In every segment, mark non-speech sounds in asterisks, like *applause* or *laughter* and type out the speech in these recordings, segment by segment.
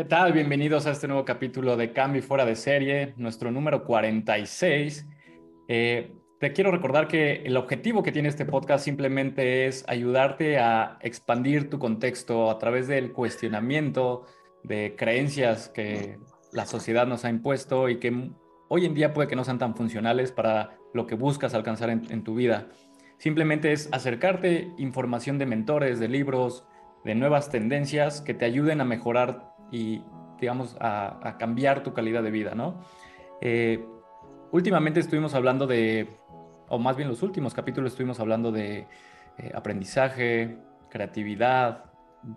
¿Qué tal? Bienvenidos a este nuevo capítulo de Cambio Fuera de Serie, nuestro número 46. Eh, te quiero recordar que el objetivo que tiene este podcast simplemente es ayudarte a expandir tu contexto a través del cuestionamiento de creencias que la sociedad nos ha impuesto y que hoy en día puede que no sean tan funcionales para lo que buscas alcanzar en, tu vida. Simplemente es acercarte información de mentores, de libros, de nuevas tendencias que te ayuden a mejorar y, digamos, a, cambiar tu calidad de vida, ¿no? Eh, últimamente estuvimos hablando de, o más bien los últimos capítulos estuvimos hablando de eh, aprendizaje, creatividad,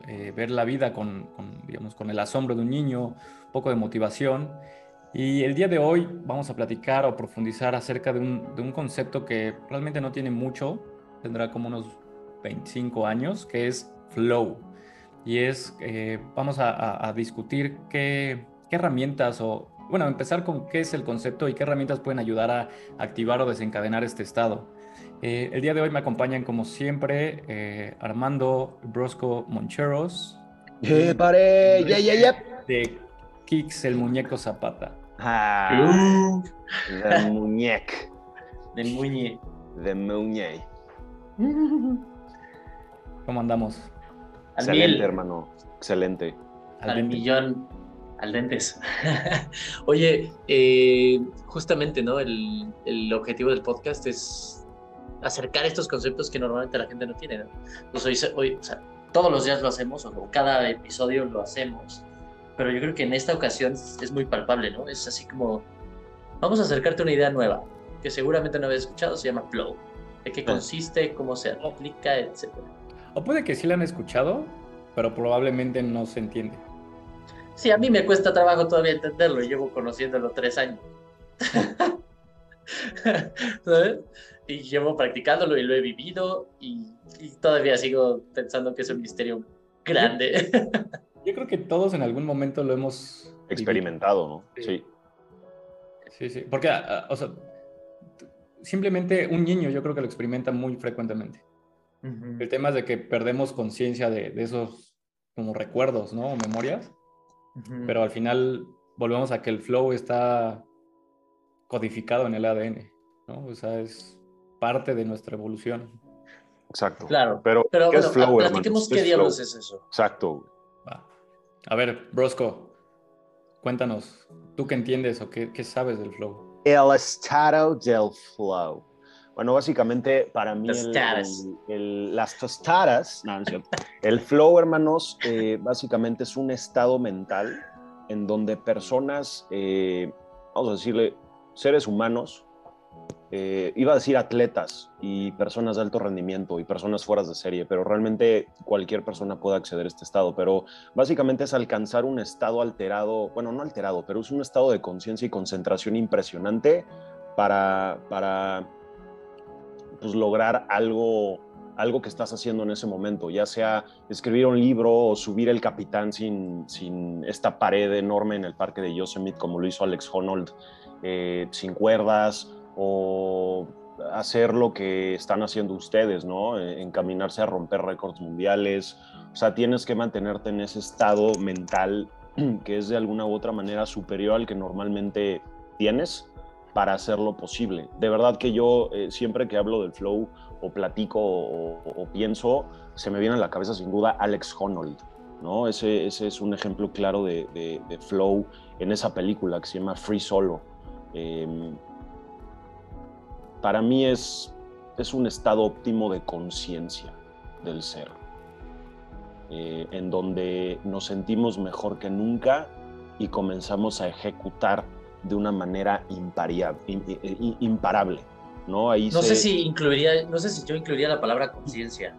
eh, ver la vida con, digamos, con el asombro de un niño, un poco de motivación. Y el día de hoy vamos a platicar o profundizar acerca de un, de un concepto que realmente no tiene mucho, tendrá como unos 25 años, que es flow. Y es, eh, vamos a, a, discutir qué, qué herramientas o, bueno, empezar con qué es el concepto y qué herramientas pueden ayudar a activar o desencadenar este estado. Eh, el día de hoy me acompañan, como siempre, eh, Armando Brosco Moncheros. ¡Eh, pare! ¡Ya, ya, ya! De Kix, el muñeco Zapata. Ah, de muñeco. *laughs* Muñe. De muñe. ¿Cómo andamos? Al Excelente, hermano. Excelente. Al, millón. Al dentes. *laughs* Oye, eh, justamente, ¿no? El, el, objetivo del podcast es acercar estos conceptos que normalmente la gente no tiene. ¿no? Pues hoy, hoy o sea, todos los días lo hacemos, o cada episodio lo hacemos, pero yo creo que en esta ocasión es muy palpable, ¿no? Es así como, vamos a acercarte a una idea nueva, que seguramente no habías escuchado, se llama flow. ¿De qué consiste? ¿Cómo se aplica? Etcétera. O puede que sí la han escuchado, pero probablemente no se entiende. Sí, a mí me cuesta trabajo todavía entenderlo, llevo conociéndolo tres años. *laughs* ¿Sabes? Y llevo practicándolo y lo he vivido y, todavía sigo pensando que es un misterio grande. Yo creo que todos en algún momento lo hemos experimentado, ¿no? Sí. Sí, sí. Porque, o sea, simplemente un niño yo creo que lo experimenta muy frecuentemente. El tema es de que perdemos conciencia de, esos como recuerdos, ¿no? O memorias. Pero al final volvemos a que el flow está codificado en el ADN, ¿no? O sea, es parte de nuestra evolución. Exacto. Claro. Pero, pero ¿qué es flow, platiquemos qué, diablos es eso. Exacto. A ver, Brosco, cuéntanos, ¿tú qué entiendes o qué, qué sabes del flow? El estado del flow. Bueno, básicamente para mí el, las tostadas, no, el flow, hermanos, eh, básicamente es un estado mental en donde personas, eh, vamos a decirle, seres humanos, eh, iba a decir atletas y personas de alto rendimiento y personas fuera de serie, pero realmente cualquier persona puede acceder a este estado, pero básicamente es alcanzar un estado alterado, bueno, no alterado, pero es un estado de conciencia y concentración impresionante para, para pues, lograr algo, algo que estás haciendo en ese momento, ya sea escribir un libro o subir el capitán sin, sin esta pared enorme en el parque de Yosemite como lo hizo Alex Honnold, eh, sin cuerdas o hacer lo que están haciendo ustedes, ¿no? Eh, encaminarse a romper récords mundiales. O sea, tienes que mantenerte en ese estado mental *clears throat* que es de alguna u otra manera superior al que normalmente tienes para hacerlo posible. De verdad que yo eh, siempre que hablo del flow o platico o, pienso, se me viene a la cabeza sin duda Alex Honnold, ¿no? Ese, es un ejemplo claro de, de, flow en esa película que se llama Free Solo. Em, para mí es, es un estado óptimo de conciencia del ser, eh, en donde nos sentimos mejor que nunca y comenzamos a ejecutar de una manera imparable. ¿no? Ahí no sé si incluiría, no sé si yo incluiría la palabra conciencia,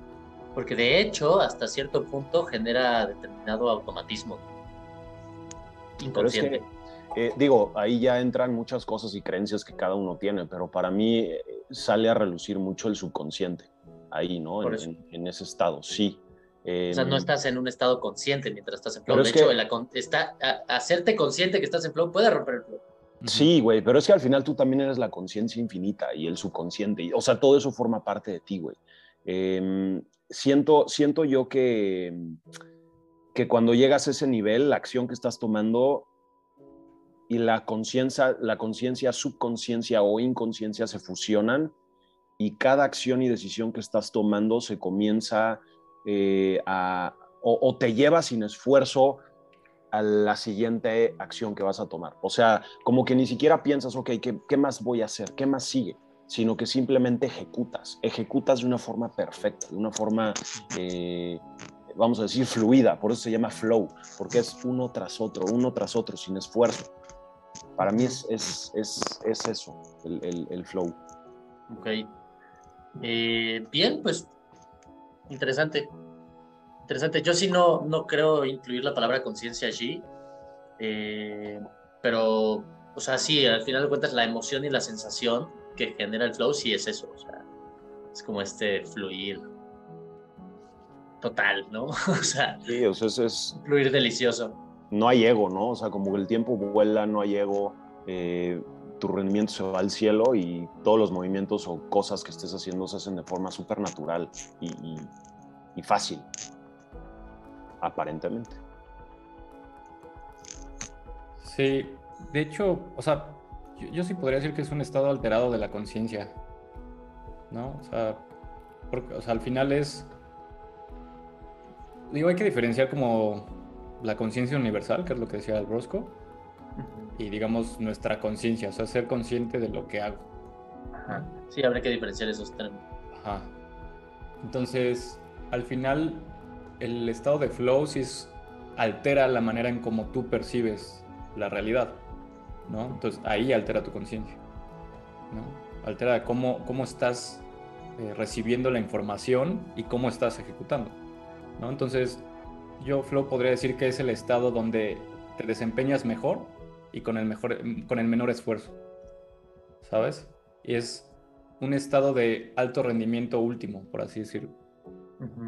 porque de hecho hasta cierto punto genera determinado automatismo inconsciente. Eh, digo, ahí ya entran muchas cosas y creencias que cada uno tiene, pero para mí eh, sale a relucir mucho el subconsciente, ahí, ¿no? En, ese estado, sí. o sea, no estás en un estado consciente mientras estás en flow. De hecho, está, hacerte consciente que estás en flow puede romper el flow. Sí, güey, pero es que al final tú también eres la conciencia infinita y el subconsciente. o sea, todo eso forma parte de ti, güey. Em, siento, siento yo que que cuando llegas a ese nivel, la acción que estás tomando y la conciencia, la conciencia, subconsciencia o inconsciencia se fusionan y cada acción y decisión que estás tomando se comienza eh, a, o, te lleva sin esfuerzo a la siguiente acción que vas a tomar. O sea, como que ni siquiera piensas, ok, ¿qué, qué más voy a hacer? ¿Qué más sigue? Sino que simplemente ejecutas, ejecutas de una forma perfecta, de una forma, eh, vamos a decir, fluida, por eso se llama flow, porque es uno tras otro, uno tras otro, sin esfuerzo. Para mí es, es, es, es eso, el, el, flow. Ok. Eh, bien, pues interesante. Interesante. Yo sí no, no creo incluir la palabra conciencia allí, eh, pero, o sea, sí, al final de cuentas la emoción y la sensación que genera el flow sí es eso, o sea, es como este fluir total, ¿no? *laughs* o sea, sí, o sea es, fluir delicioso. No hay ego, ¿no? O sea, como que el tiempo vuela, no hay ego, eh, tu rendimiento se va al cielo y todos los movimientos o cosas que estés haciendo se hacen de forma súper natural y, y fácil aparentemente. Sí, de hecho, o sea, yo, sí podría decir que es un estado alterado de la conciencia, ¿no? O sea, porque, o sea, al final es, digo, hay que diferenciar como la conciencia universal, que es lo que decía el Brosco, y digamos nuestra conciencia, o sea, ser consciente de lo que hago. Ajá. Sí, habrá que diferenciar esos términos. Ajá. Entonces, al final, el estado de flow sí altera la manera en cómo tú percibes la realidad, ¿no? Entonces ahí altera tu conciencia, ¿no? Altera cómo, cómo estás eh, recibiendo la información y cómo estás ejecutando, ¿no? Entonces yo flow podría decir que es el estado donde te desempeñas mejor y con el, mejor, con el menor esfuerzo, ¿sabes? Y es un estado de alto rendimiento último, por así decirlo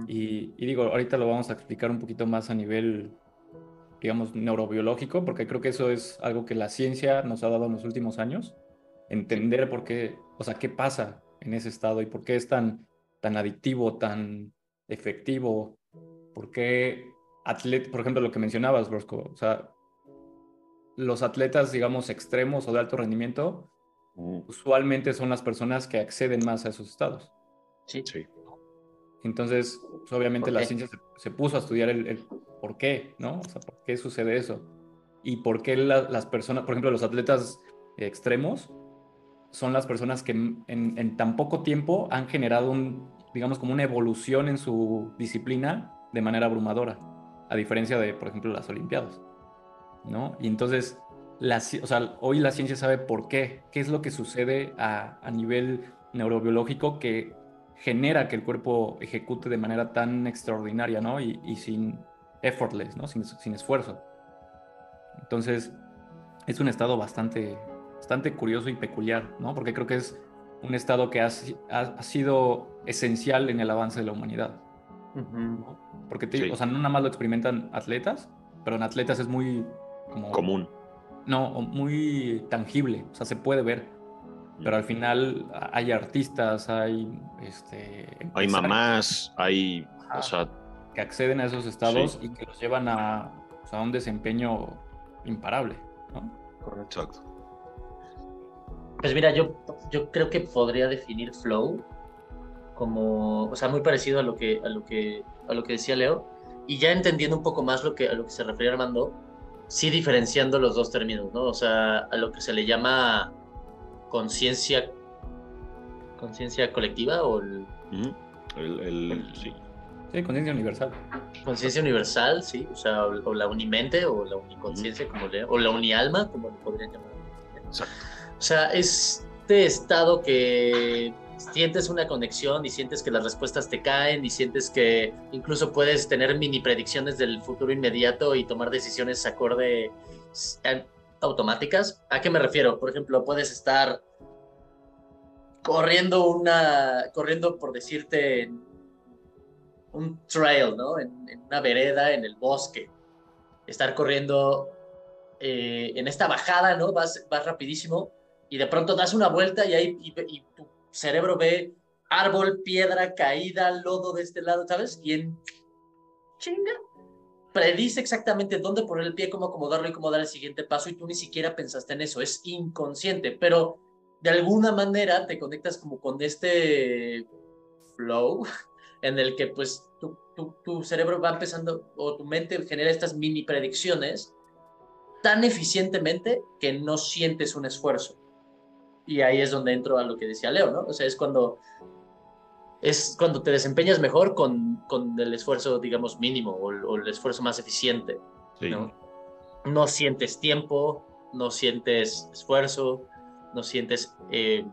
y, digo, ahorita lo vamos a explicar un poquito más a nivel, digamos, neurobiológico, porque creo que eso es algo que la ciencia nos ha dado en los últimos años, entender por qué, o sea, qué pasa en ese estado y por qué es tan, tan adictivo, tan efectivo, por qué, atlet por ejemplo, lo que mencionabas, Brosco, o sea, los atletas, digamos, extremos o de alto rendimiento, usualmente son las personas que acceden más a esos estados. Sí. sí. Entonces, pues, obviamente la ciencia se, puso a estudiar el, por qué, ¿no? O sea, por qué sucede eso. Y por qué las personas, por ejemplo, los atletas extremos, son las personas que en, tan poco tiempo han generado un, digamos, como una evolución en su disciplina de manera abrumadora, a diferencia de, por ejemplo, las Olimpiadas, ¿no? Y entonces, la, o sea, hoy la ciencia sabe por qué, qué es lo que sucede a, a nivel neurobiológico que genera que el cuerpo ejecute de manera tan extraordinaria, ¿no? Y, sin effortless, ¿no? Sin, sin, esfuerzo. Entonces, es un estado bastante, bastante curioso y peculiar, ¿no? Porque creo que es un estado que ha, ha, sido esencial en el avance de la humanidad. Porque, o sea, no nada más lo experimentan atletas, pero en atletas es muy como... Común. No, muy tangible, o sea, se puede ver pero al final hay artistas, hay este hay mamás, hay que acceden a esos estados y que los llevan a, a, un desempeño imparable, ¿no? Correcto. Pues mira, yo, yo creo que podría definir flow como, o sea, muy parecido a lo que a lo que a lo que decía Leo y ya entendiendo un poco más lo que a lo que se refería Armando, sí diferenciando los dos términos, ¿no? O sea, a lo que se le llama conciencia conciencia colectiva o el, el, sí, sí conciencia universal. conciencia universal sí o sea o, la unimente o la uniconciencia como le, o la unialma como le podrían llamar. O sea este estado que sientes una conexión y sientes que las respuestas te caen y sientes que incluso puedes tener mini predicciones del futuro inmediato y tomar decisiones acorde automáticas. ¿A qué me refiero? Por ejemplo, puedes estar corriendo una, corriendo por decirte, un trail, ¿no? En, una vereda, en el bosque. Estar corriendo eh, en esta bajada, ¿no? Vas, vas rapidísimo y de pronto das una vuelta y, ahí, y, tu cerebro ve árbol, piedra, caída, lodo de este lado, ¿sabes? Y en chinga predice exactamente dónde poner el pie, cómo acomodarlo y cómo dar el siguiente paso y tú ni siquiera pensaste en eso, es inconsciente, pero de alguna manera te conectas como con este flow en el que pues tu, tu, cerebro va empezando o tu mente genera estas mini predicciones tan eficientemente que no sientes un esfuerzo. Y ahí es donde entro a lo que decía Leo, ¿no? O sea, es cuando es cuando te desempeñas mejor con, con el esfuerzo, digamos, mínimo o, el esfuerzo más eficiente. ¿no? no sientes tiempo, no sientes esfuerzo, no sientes, eh,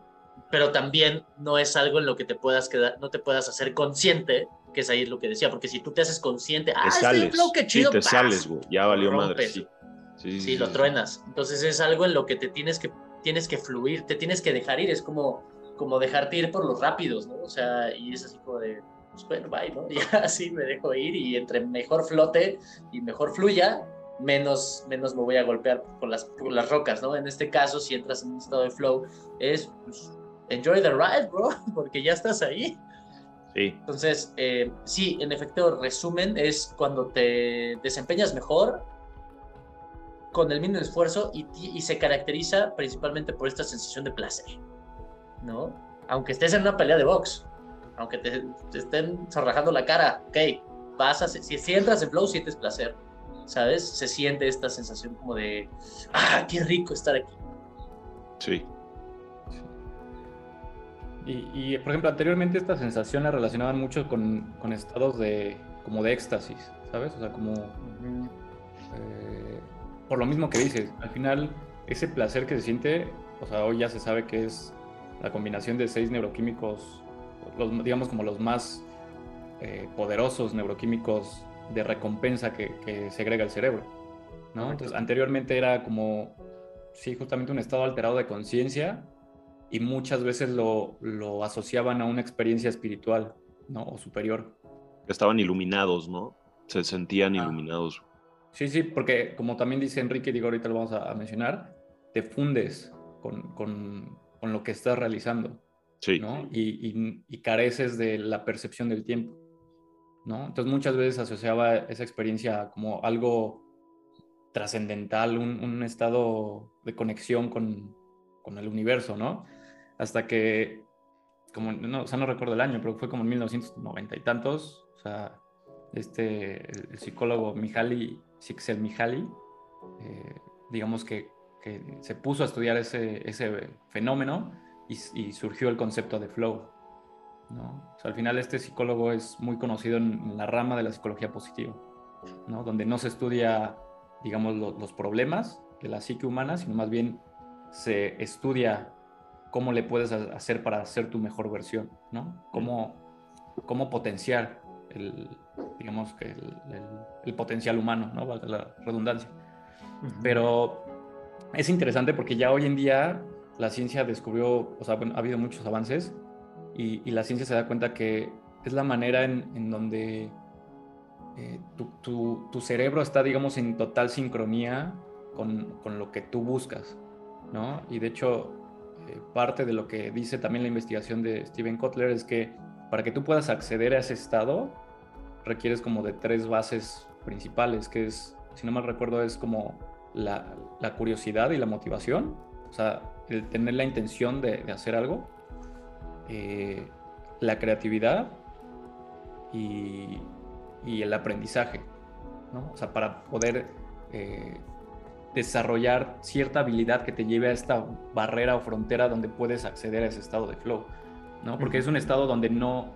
pero también no es algo en lo que te puedas quedar, no te puedas hacer consciente, que es ahí lo que decía, porque si tú te haces consciente, ah, sales, flow, qué chido, sí, te sales, güey, ya valió madre, sí. Sí, sí, lo truenas. Entonces es algo en lo que te tienes que, tienes que fluir, te tienes que dejar ir, es como, como dejarte ir por los rápidos, ¿no? O sea, y es así como de, pues bueno, bye, ¿no? *laughs* Y así me dejo ir y entre mejor flote y mejor fluya, menos, menos me voy a golpear con las, las rocas, ¿no? En este caso, si entras en un estado de flow, es pues, enjoy the ride, bro, *laughs* porque ya estás ahí. Sí. Entonces, eh, sí, en efecto, resumen, es cuando te desempeñas mejor con el mínimo esfuerzo y, y se caracteriza principalmente por esta sensación de placer, ¿no? Aunque estés en una pelea de box, aunque te, estén zarrajando la cara, ok, vas a, si, si entras en flow, sientes placer ¿sabes? Se siente esta sensación como de, ah, qué rico estar aquí. Sí. Y, por ejemplo, anteriormente esta sensación la relacionaban mucho con, con estados de, como de éxtasis, ¿sabes? O sea, como... Eh, por lo mismo que dices, al final ese placer que se siente, o sea, hoy ya se sabe que es la combinación de seis neuroquímicos, los, digamos como los más eh, poderosos neuroquímicos de recompensa que, segrega el cerebro. ¿no? Entonces, anteriormente era como, sí, justamente un estado alterado de conciencia y muchas veces lo, lo, asociaban a una experiencia espiritual, ¿no? O superior. Estaban iluminados, ¿no? Se sentían iluminados. Sí, sí, porque como también dice Enrique, digo, ahorita lo vamos a, mencionar, te fundes con, con, con, lo que estás realizando. Sí. ¿no? y, y careces de la percepción del tiempo. Entonces muchas veces asociaba esa experiencia como algo trascendental, un, estado de conexión con, el universo, ¿no? Hasta que, como, no, o sea, no recuerdo el año, pero fue como en 1990 y tantos, o sea, este, el, psicólogo Mihaly, Csikszentmihalyi, eh, digamos que, se puso a estudiar ese, ese fenómeno y surgió el concepto de flow. al final este psicólogo es muy conocido en, la rama de la psicología positiva, Donde no se estudia, digamos, los problemas de la psique humana, sino más bien se estudia cómo le puedes hacer para ser tu mejor versión, ¿no? Cómo, cómo potenciar el, digamos que el, potencial humano, ¿no? Valga la redundancia. Pero es interesante porque ya hoy en día la ciencia descubrió, o sea, ha habido muchos avances y, la ciencia se da cuenta que es la manera en, donde eh, tu, cerebro está, digamos, en total sincronía con, lo que tú buscas, ¿no? Y de hecho, eh, parte de lo que dice también la investigación de Steven Kotler es que para que tú puedas acceder a ese estado, requieres como de tres bases principales, que es, si no mal recuerdo, es como la, curiosidad y la motivación, o sea, el tener la intención de hacer algo, eh, la creatividad y, el aprendizaje, ¿no? O sea, para poder eh, desarrollar cierta habilidad que te lleve a esta barrera o frontera donde puedes acceder a ese estado de flow, ¿no? Porque es un estado donde no,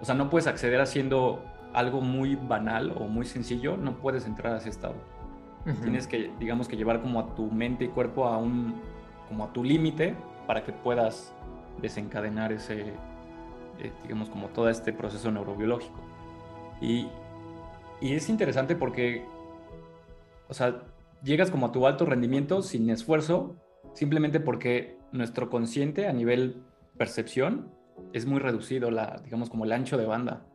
o sea, no puedes acceder haciendo algo muy banal o muy sencillo, no puedes entrar a ese estado. Tienes que, digamos que llevar como a tu mente y cuerpo a un, como a tu límite para que puedas desencadenar ese, eh, digamos, como todo este proceso neurobiológico. Y, y, es interesante porque, o sea, llegas como a tu alto rendimiento sin esfuerzo, simplemente porque nuestro consciente a nivel percepción es muy reducido, la, digamos, como el ancho de banda,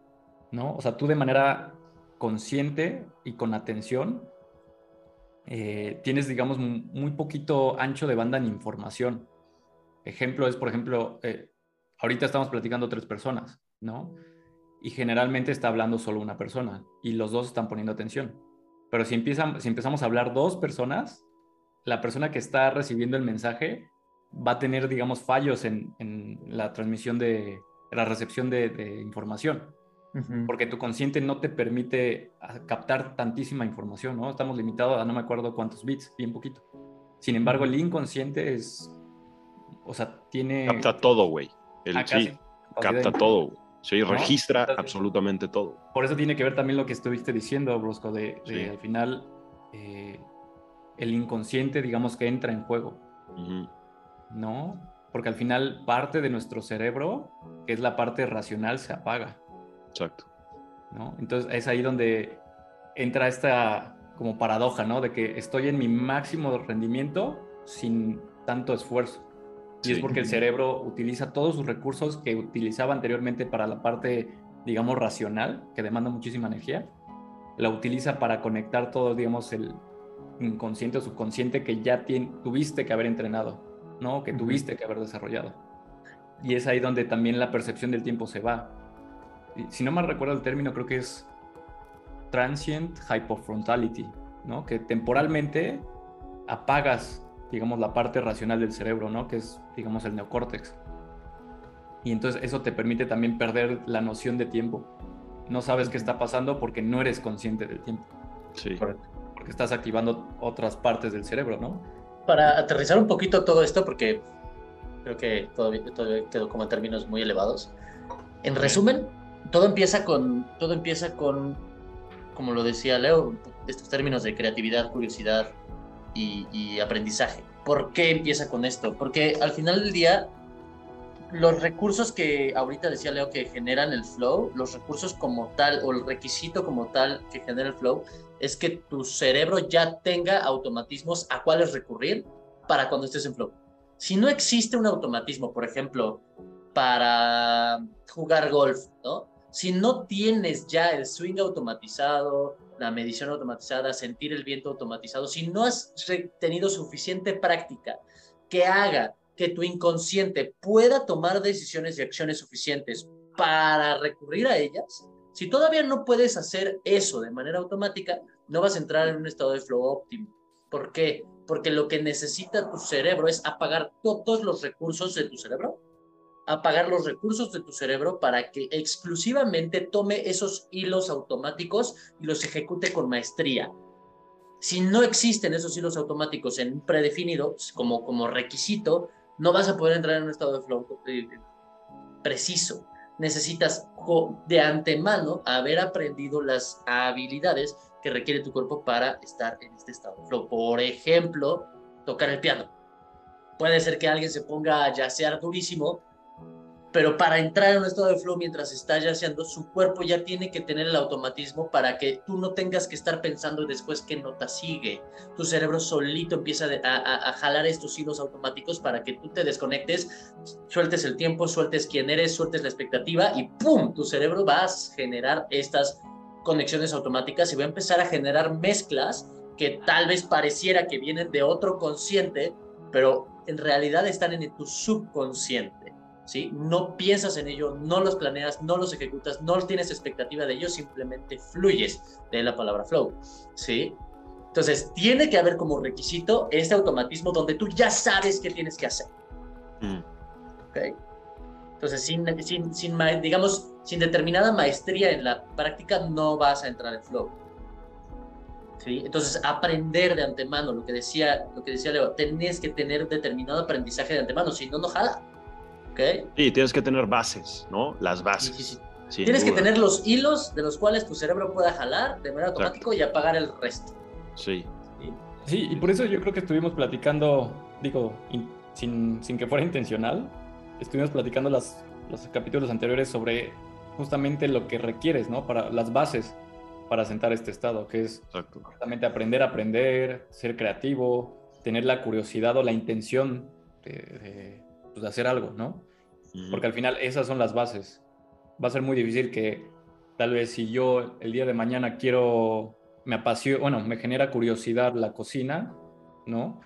¿no? O sea, tú de manera consciente y con atención eh, tienes, digamos, muy poquito ancho de banda en información. Ejemplo es, por ejemplo, eh, ahorita estamos platicando tres personas, ¿no? Y generalmente está hablando solo una persona y los dos están poniendo atención. Pero si, empezamos a hablar dos personas, la persona que está recibiendo el mensaje va a tener, digamos, fallos en, la transmisión de la recepción de información. Porque tu consciente no te permite captar tantísima información, ¿no? Estamos limitados a no me acuerdo cuántos bits, bien poquito. Sin embargo, el inconsciente es, o sea, tiene... Capta todo, güey. El ah, sí, capta todo. Sí, registra absolutamente todo. Por eso tiene que ver también lo que estuviste diciendo, Brusco, de, al final eh, el inconsciente, digamos que entra en juego. ¿No? Porque al final parte de nuestro cerebro, que es la parte racional, se apaga. Exacto. ¿no? Entonces es ahí donde entra esta como paradoja, ¿no? De que estoy en mi máximo rendimiento sin tanto esfuerzo. Y es porque el cerebro utiliza todos sus recursos que utilizaba anteriormente para la parte, digamos, racional, que demanda muchísima energía, la utiliza para conectar todo, digamos, el inconsciente o subconsciente que ya tuviste que haber entrenado, ¿no? Que tuviste que haber desarrollado. Y es ahí donde también la percepción del tiempo se va si no me recuerdo el término, creo que es transient hypofrontality, ¿no? Que temporalmente apagas, digamos, la parte racional del cerebro, ¿no? Que es, digamos, el neocórtex. Y entonces eso te permite también perder la noción de tiempo. No sabes qué está pasando porque no eres consciente del tiempo. Sí. Porque estás activando otras partes del cerebro, ¿no? Para aterrizar un poquito todo esto, porque creo que todavía, todavía quedó como en términos muy elevados. En resumen, todo empieza con, todo empieza con, como lo decía Leo, estos términos de creatividad, curiosidad y, aprendizaje. ¿Por qué empieza con esto? Porque al final del día, los recursos que ahorita decía Leo que generan el flow, los recursos como tal o el requisito como tal que genera el flow, es que tu cerebro ya tenga automatismos a cuáles recurrir para cuando estés en flow. Si no existe un automatismo, por ejemplo, para jugar golf, ¿no? Si no tienes ya el swing automatizado, la medición automatizada, sentir el viento automatizado, si no has tenido suficiente práctica que haga que tu inconsciente pueda tomar decisiones y acciones suficientes para recurrir a ellas, si todavía no puedes hacer eso de manera automática, no vas a entrar en un estado de flow óptimo. ¿Por qué? Porque lo que necesita tu cerebro es apagar todos los recursos de tu cerebro apagar los recursos de tu cerebro para que exclusivamente tome esos hilos automáticos y los ejecute con maestría. Si no existen esos hilos automáticos en predefinido como, como requisito, no vas a poder entrar en un estado de flow eh, preciso. Necesitas de antemano haber aprendido las habilidades que requiere tu cuerpo para estar en este estado de flow. Por ejemplo, tocar el piano. Puede ser que alguien se ponga a yacear durísimo pero para entrar en un estado de flow mientras está yaceando, su cuerpo ya tiene que tener el automatismo para que tú no tengas que estar pensando después qué nota sigue. Tu cerebro solito empieza a, jalar estos hilos automáticos para que tú te desconectes, sueltes el tiempo, sueltes quién eres, sueltes la expectativa y ¡pum! Tu cerebro va a generar estas conexiones automáticas y va a empezar a generar mezclas que tal vez pareciera que vienen de otro consciente, pero en realidad están en tu subconsciente. ¿Sí? No piensas en ello, no los planeas, no los ejecutas, no tienes expectativa de ello, simplemente fluyes de la palabra flow, ¿sí? Entonces, tiene que haber como requisito este automatismo donde tú ya sabes qué tienes que hacer. Mm. Entonces, sin, sin, sin, digamos, sin determinada maestría en la práctica, no vas a entrar en flow. ¿Sí? Entonces, aprender de antemano, lo que decía, lo que decía Leo, tenés que tener determinado aprendizaje de antemano, si no, no jala. Sí, tienes que tener bases, ¿no? Las bases. tienes que tener los hilos de los cuales tu cerebro pueda jalar de manera automática y apagar el resto. Sí. sí. y por eso yo creo que estuvimos platicando, digo, sin, que fuera intencional, estuvimos platicando las, los capítulos anteriores sobre justamente lo que requieres, ¿no? Para las bases para sentar este estado, que es justamente aprender a aprender, ser creativo, tener la curiosidad o la intención de pues, de hacer algo, ¿no? Porque al final esas son las bases. Va a ser muy difícil que tal vez si yo el día de mañana quiero, me apasiona, bueno, me genera curiosidad la cocina, ¿no?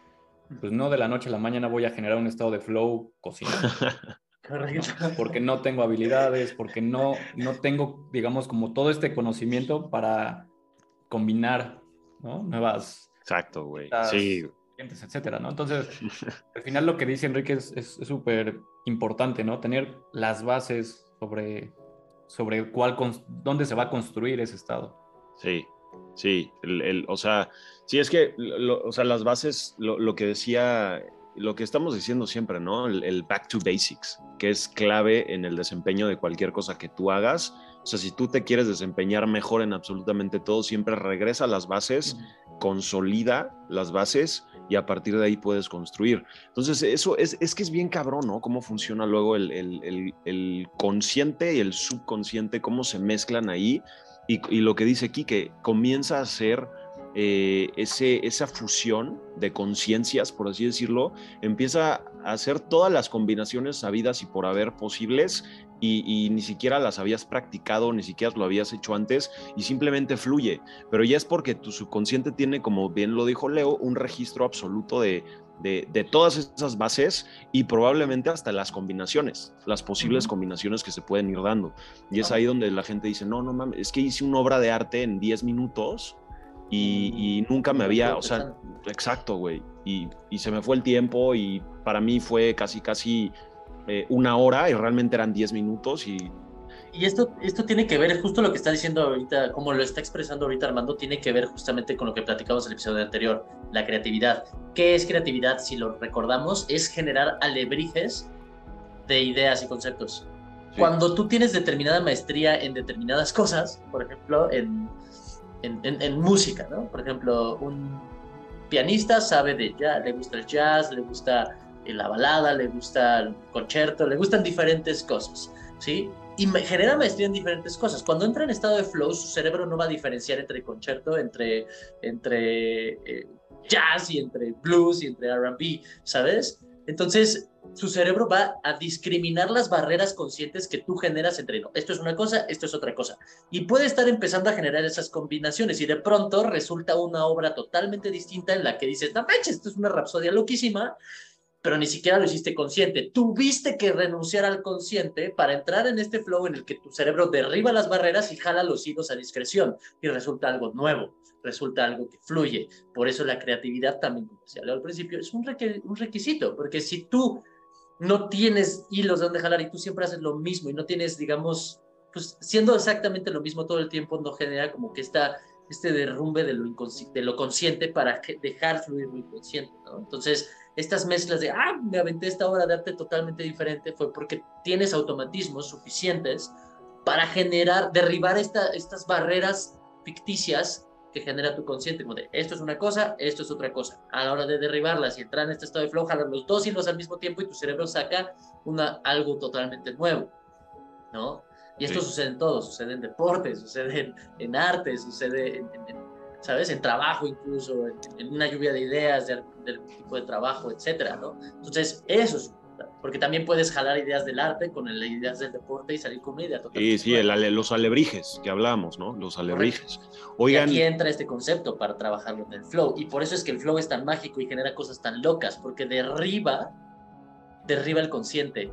Pues no de la noche a la mañana voy a generar un estado de flow cocina. *laughs* porque no tengo habilidades, porque no, no tengo, digamos, como todo este conocimiento para combinar ¿no? Nuevas... Exacto, güey. Sí. Etcétera, ¿no? Entonces, *laughs* al final lo que dice Enrique es súper importante, ¿no? Tener las bases sobre, sobre cuál, dónde se va a construir ese estado. Sí, sí, el, o sea, sí es que, o sea, las bases, lo, que decía, lo que estamos diciendo siempre, ¿no? El, back to basics, que es clave en el desempeño de cualquier cosa que tú hagas. O sea, si tú te quieres desempeñar mejor en absolutamente todo, siempre regresa a las bases, consolida las bases y a partir de ahí puedes construir. Entonces, eso es, es que es bien cabrón, ¿no? Cómo funciona luego el, el, el, consciente y el subconsciente, cómo se mezclan ahí. Y, y lo que dice aquí, que comienza a ser eh, ese, esa fusión de conciencias, por así decirlo, empieza a hacer todas las combinaciones sabidas y por haber posibles y, ni siquiera las habías practicado, ni siquiera lo habías hecho antes y simplemente fluye. Pero ya es porque tu subconsciente tiene, como bien lo dijo Leo, un registro absoluto de, de, todas esas bases y probablemente hasta las combinaciones, las posibles combinaciones que se pueden ir dando. Y es ahí donde la gente dice, no, no mames, es que hice una obra de arte en 10 minutos y, nunca me había, o sea, exacto, güey. Y, y, se me fue el tiempo y para mí fue casi, casi eh, una hora y realmente eran 10 minutos y... Y esto, esto tiene que ver, justo lo que está diciendo ahorita, como lo está expresando ahorita Armando, tiene que ver justamente con lo que platicamos en el episodio anterior, la creatividad. ¿Qué es creatividad? Si lo recordamos, es generar alebrijes de ideas y conceptos. Cuando tú tienes determinada maestría en determinadas cosas, por ejemplo, en, en, en, música, ¿no? Por ejemplo, un pianista sabe de jazz, le gusta el jazz, le gusta la balada, le gusta el concierto, le gustan diferentes cosas, ¿sí? Y genera maestría en diferentes cosas. Cuando entra en estado de flow, su cerebro no va a diferenciar entre concierto, entre, entre eh, jazz y entre blues y entre RB, ¿sabes? Entonces, su cerebro va a discriminar las barreras conscientes que tú generas entre, no, esto es una cosa, esto es otra cosa. Y puede estar empezando a generar esas combinaciones y de pronto resulta una obra totalmente distinta en la que dices, no manches, esto es una rapsodia loquísima, pero ni siquiera lo hiciste consciente. Tuviste que renunciar al consciente para entrar en este flow en el que tu cerebro derriba las barreras y jala los hilos a discreción y resulta algo nuevo, resulta algo que fluye. Por eso la creatividad también, como decía al principio, es un, un requisito, porque si tú no tienes hilos de donde jalar y tú siempre haces lo mismo y no tienes, digamos, pues siendo exactamente lo mismo todo el tiempo, no genera como que esta, este derrumbe de lo, de lo consciente para dejar fluir lo inconsciente, ¿no? Entonces, estas mezclas de, ah, me aventé esta obra de arte totalmente diferente, fue porque tienes automatismos suficientes para generar, derribar esta, estas barreras ficticias que genera tu consciente, como de, esto es una cosa, esto es otra cosa. A la hora de derribarlas y entrar en este estado de flow, jalan los dos hilos al mismo tiempo y tu cerebro saca una, algo totalmente nuevo, ¿no? Y esto sucede en todo, sucede en deportes, sucede en, arte, sucede en, ¿sabes? En trabajo incluso, en, una lluvia de ideas, de, del tipo de trabajo, etcétera, ¿no? Entonces, eso es porque también puedes jalar ideas del arte con las ideas del deporte y salir con una idea totalmente. Sí, sí, los alebrijes que hablamos, ¿no? Los alebrijes. Oigan. Y aquí entra este concepto para trabajarlo en el flow. Y por eso es que el flow es tan mágico y genera cosas tan locas, porque derriba, derriba el consciente.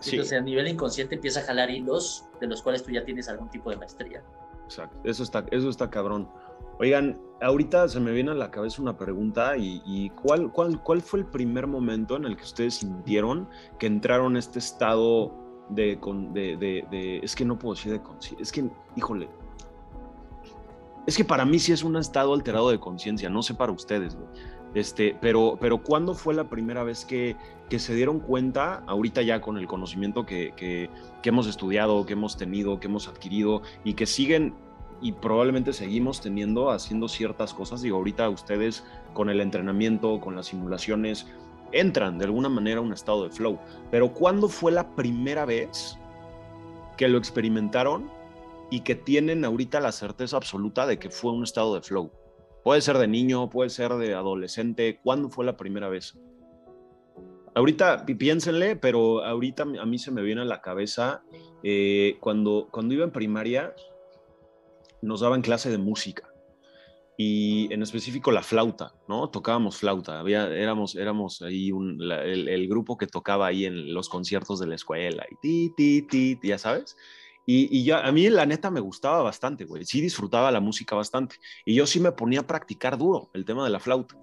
Sí. Entonces, a nivel inconsciente empieza a jalar hilos de los cuales tú ya tienes algún tipo de maestría. Exacto, eso está, eso está cabrón. Oigan, ahorita se me viene a la cabeza una pregunta y, ¿cuál, cuál, ¿cuál fue el primer momento en el que ustedes sintieron que entraron a este estado de, de, de, es que no puedo decir de conciencia, es que, híjole, es que para mí sí es un estado alterado de conciencia, no sé para ustedes, Este, pero, pero ¿cuándo fue la primera vez que, que se dieron cuenta, ahorita ya con el conocimiento que, que, que, hemos estudiado, que hemos tenido, que hemos adquirido y que siguen y probablemente seguimos teniendo, haciendo ciertas cosas. Digo, ahorita ustedes con el entrenamiento, con las simulaciones, entran de alguna manera a un estado de flow. Pero ¿cuándo fue la primera vez que lo experimentaron y que tienen ahorita la certeza absoluta de que fue un estado de flow? Puede ser de niño, puede ser de adolescente. ¿Cuándo fue la primera vez? Ahorita piénsenle, pero ahorita a mí se me viene a la cabeza eh, cuando, cuando iba en primaria, nos daban clase de música y en específico la flauta, ¿no? Tocábamos flauta, Había, éramos, éramos ahí el, grupo que tocaba ahí en los conciertos de la escuela y ti, ti, ti, ya sabes. Y, y a mí la neta me gustaba bastante, güey. Sí disfrutaba la música bastante. Y yo sí me ponía a practicar duro el tema de la flauta.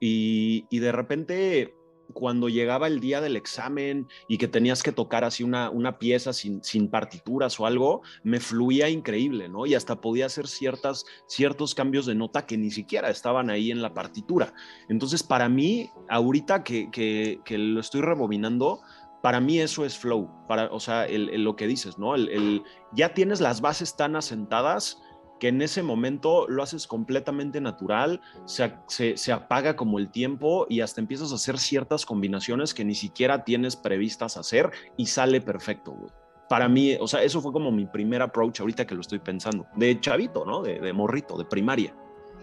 Y, y de repente cuando llegaba el día del examen y que tenías que tocar así una, una pieza sin, sin, partituras o algo, me fluía increíble, ¿no? Y hasta podía hacer ciertas, ciertos cambios de nota que ni siquiera estaban ahí en la partitura. Entonces, para mí, ahorita que, que, lo estoy rebobinando, para mí eso es flow, para, o sea, el, lo que dices, ¿no? El, ya tienes las bases tan asentadas que en ese momento lo haces completamente natural, se, se, se, apaga como el tiempo y hasta empiezas a hacer ciertas combinaciones que ni siquiera tienes previstas hacer y sale perfecto, güey. Para mí, o sea, eso fue como mi primer approach ahorita que lo estoy pensando, de chavito, ¿no? De, de morrito, de primaria.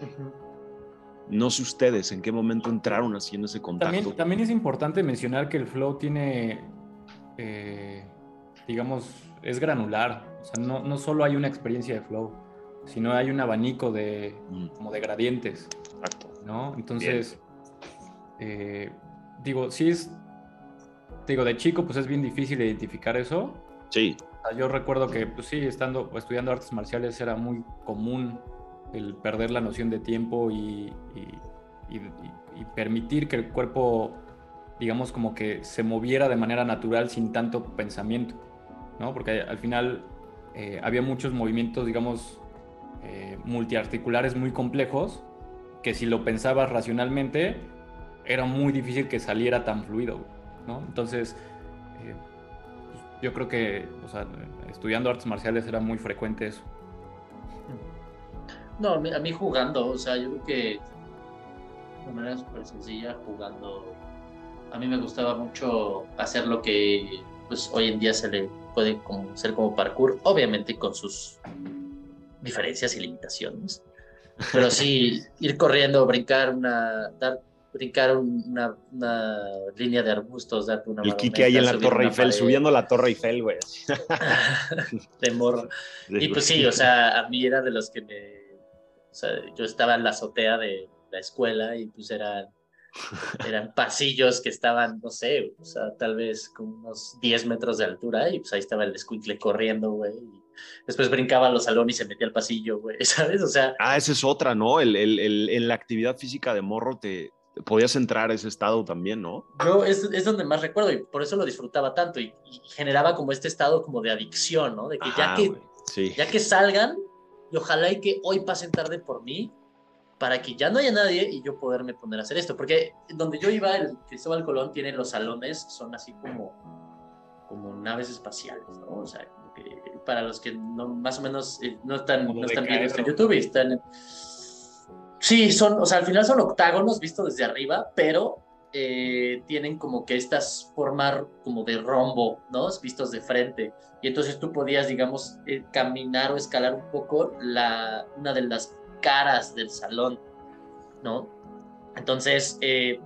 Uh -huh. No sé ustedes en qué momento entraron así en ese contacto. También, también es importante mencionar que el flow tiene, eh, digamos, es granular. O sea, no, no solo hay una experiencia de flow sino hay un abanico de, mm. como de gradientes. Exacto. ¿no? Entonces, eh, digo, sí es, digo, de chico pues es bien difícil identificar eso. Sí. Yo recuerdo que, pues sí, estando, estudiando artes marciales era muy común el perder la noción de tiempo y, y, y, y permitir que el cuerpo, digamos, como que se moviera de manera natural sin tanto pensamiento, ¿no? Porque al final eh, había muchos movimientos, digamos, eh, multiarticulares muy complejos que si lo pensabas racionalmente era muy difícil que saliera tan fluido, ¿no? Entonces, eh, pues yo creo que, o sea, estudiando artes marciales era muy frecuente eso. No, a mí jugando, o sea, yo creo que de manera súper sencilla, jugando, a mí me gustaba mucho hacer lo que pues hoy en día se le puede como, ser como parkour, obviamente con sus diferencias y limitaciones. Pero sí, *laughs* ir corriendo, brincar una, dar, brincar una, una línea de arbustos, darte una El Kike ahí en la Torre Eiffel, subiendo la Torre Eiffel, güey. *laughs* de morro. Y pues sí, o sea, a mí era de los que me... O sea, yo estaba en la azotea de la escuela y pues eran, *laughs* eran pasillos que estaban, no sé, o sea, tal vez con unos 10 metros de altura y pues ahí estaba el escuincle corriendo, güey. Y después brincaba a los salones y se metía al pasillo, güey, *laughs* ¿sabes? O sea... Ah, esa es otra, ¿no? El, el, el, en la actividad física de morro te, podías entrar a ese estado también, ¿no? Yo es, es donde más recuerdo y por eso lo disfrutaba tanto y, y, generaba como este estado como de adicción, ¿no? De que ya que, sí. ya que salgan y ojalá y que hoy pasen tarde por mí para que ya no haya nadie y yo poderme poner a hacer esto. Porque donde yo iba, el Cristóbal Colón tiene los salones, son así como, como naves espaciales, ¿no? O sea, que para los que no, más o menos eh, no están, no están viendo esto en YouTube, están... Sí, son, o sea, al final son octágonos vistos desde arriba, pero eh, tienen como que estas formar como de rombo, ¿no? Vistos de frente. Y entonces tú podías, digamos, eh, caminar o escalar un poco la, una de las caras del salón, ¿no? Entonces, eh,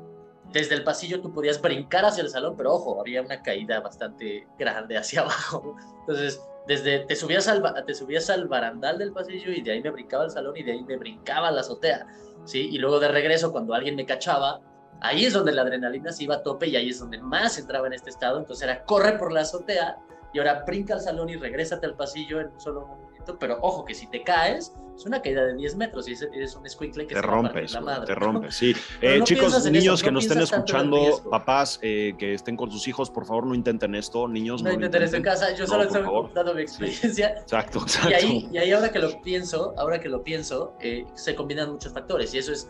desde el pasillo tú podías brincar hacia el salón, pero ojo, había una caída bastante grande hacia *laughs* abajo. Entonces, desde te subías al, te subías al barandal del pasillo y de ahí me brincaba al salón y de ahí me brincaba a la azotea, ¿sí? Y luego de regreso, cuando alguien me cachaba, ahí es donde la adrenalina se iba a tope y ahí es donde más entraba en este estado. Entonces era corre por la azotea y ahora brinca al salón y regrésate al pasillo en un solo movimiento, pero ojo que si te caes, es una caída de 10 metros y es, un squinkle que te se rompes, la madre. te rompes, sí. Eh, no chicos, niños eso, que no nos estén escuchando, papás eh, que estén con sus hijos, por favor no intenten esto, niños. No, No, intenten esto en casa, yo solo No, estoy contando mi experiencia. Exacto, exacto. Y ahí, y ahí ahora que lo pienso, ahora que lo pienso, eh, se combinan muchos factores y eso es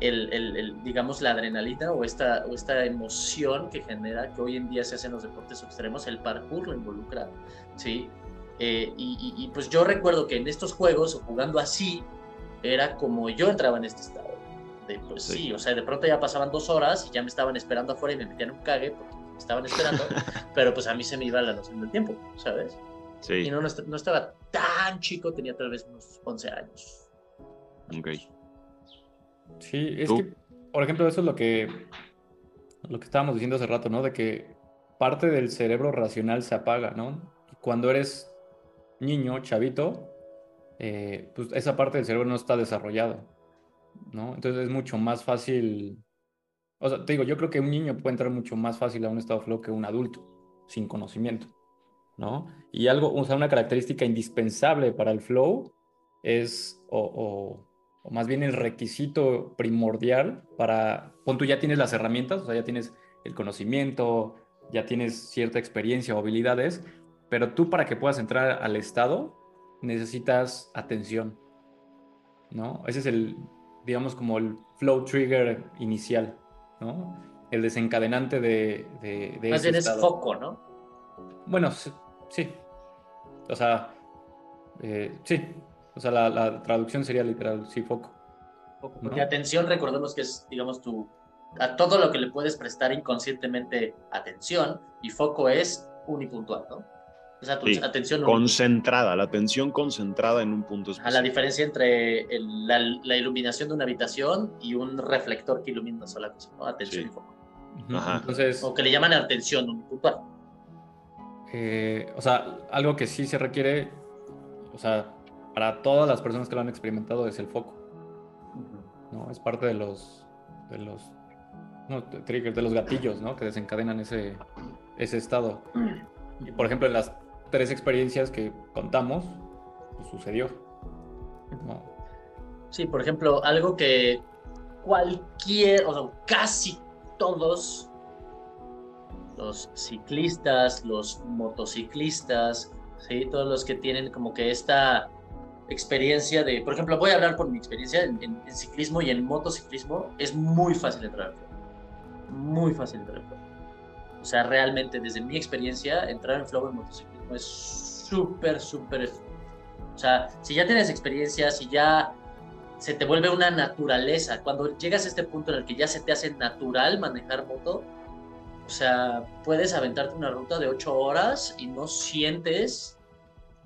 el, el, el, digamos, la adrenalina o esta, o esta emoción que genera que hoy en día se hacen los deportes extremos, el parkour lo involucra, ¿sí? Eh, y, y, y, pues yo recuerdo que en estos juegos, jugando así, era como yo entraba en este estado. De, pues sí. sí. o sea, de pronto ya pasaban dos horas y ya me estaban esperando afuera y me metían un cague porque me estaban esperando, *laughs* pero pues a mí se me iba la noción del tiempo, ¿sabes? Sí. Y no, no, no estaba tan chico, tenía tal vez unos 11 años. Ok. Sí, es ¿Tú? que, por ejemplo, eso es lo que, lo que estábamos diciendo hace rato, ¿no? De que parte del cerebro racional se apaga, ¿no? Cuando eres niño, chavito, eh, pues esa parte del cerebro no está desarrollado, ¿no? Entonces es mucho más fácil, o sea, te digo, yo creo que un niño puede entrar mucho más fácil a un estado flow que un adulto, sin conocimiento, ¿no? Y algo, o sea, una característica indispensable para el flow es, o, o, más bien el requisito primordial para, pon tú ya tienes las herramientas, o sea, ya tienes el conocimiento, ya tienes cierta experiencia o habilidades, pero tú para que puedas entrar al estado necesitas atención, ¿no? Ese es el, digamos, como el flow trigger inicial, ¿no? El desencadenante de, de, de Más bien es foco, ¿no? Bueno, sí. O sea, eh, sí. O sea, la, traducción sería literal, sí, foco. Porque atención, recordemos que es, digamos, tu, a todo lo que le puedes prestar inconscientemente atención y foco es unipuntual, ¿no? Atención concentrada, la atención concentrada en un punto específico. A la diferencia entre la, iluminación de una habitación y un reflector que ilumina una sola cosa, ¿no? Atención y foco. Ajá. Entonces, o que le llaman atención unipuntual. Eh, o sea, algo que sí se requiere, o sea, para todas las personas que lo han experimentado es el foco. ¿no? Es parte de los, de los no, triggers, de los gatillos, ¿no? Que desencadenan ese, ese estado. Y por ejemplo, en las tres experiencias que contamos, pues, sucedió. Sí, por ejemplo, algo que cualquier, o sea, casi todos los ciclistas, los motociclistas, ¿sí? todos los que tienen como que esta experiencia de, por ejemplo, voy a hablar por mi experiencia en, ciclismo y en motociclismo, es muy fácil entrar Muy fácil entrar O sea, realmente desde mi experiencia, entrar en flow en motociclismo es súper, súper... O sea, si ya tienes experiencia, si ya se te vuelve una naturaleza, cuando llegas a este punto en el que ya se te hace natural manejar moto, o sea, puedes aventarte una ruta de ocho horas y no sientes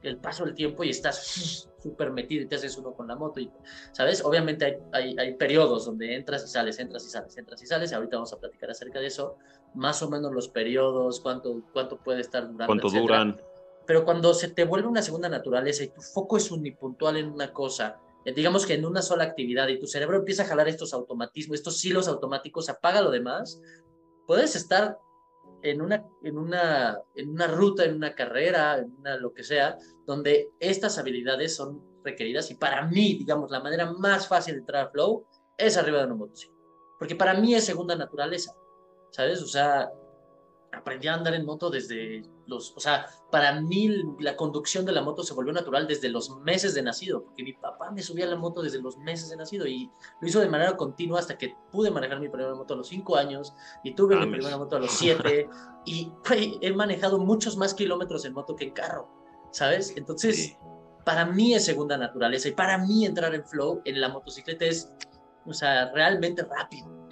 el paso del tiempo y estás súper metido y te haces uno con la moto. Y, ¿Sabes? Obviamente hay, hay, hay, periodos donde entras y sales, entras y sales, entras y sales. Ahorita vamos a platicar acerca de eso. Más o menos los periodos, cuánto, cuánto puede estar durando. Cuánto duran pero cuando se te vuelve una segunda naturaleza y tu foco es unipuntual en una cosa, eh, digamos que en una sola actividad y tu cerebro empieza a jalar estos automatismos, estos hilos automáticos, apaga lo demás, puedes estar en una, en una, en una ruta, en una carrera, en una lo que sea, donde estas habilidades son requeridas y para mí, digamos, la manera más fácil de entrar a flow es arriba de una motocicleta, porque para mí es segunda naturaleza, ¿sabes? O sea, aprendí a andar en moto desde los, o sea, para mí la conducción de la moto se volvió natural desde los meses de nacido, porque mi papá me subía a la moto desde los meses de nacido y lo hizo de manera continua hasta que pude manejar mi primera moto a los cinco años y tuve mi primera moto a los siete y he manejado muchos más kilómetros en moto que en carro, ¿sabes? Entonces, para mí es segunda naturaleza y para mí entrar en flow en la motocicleta es, o sea, realmente rápido,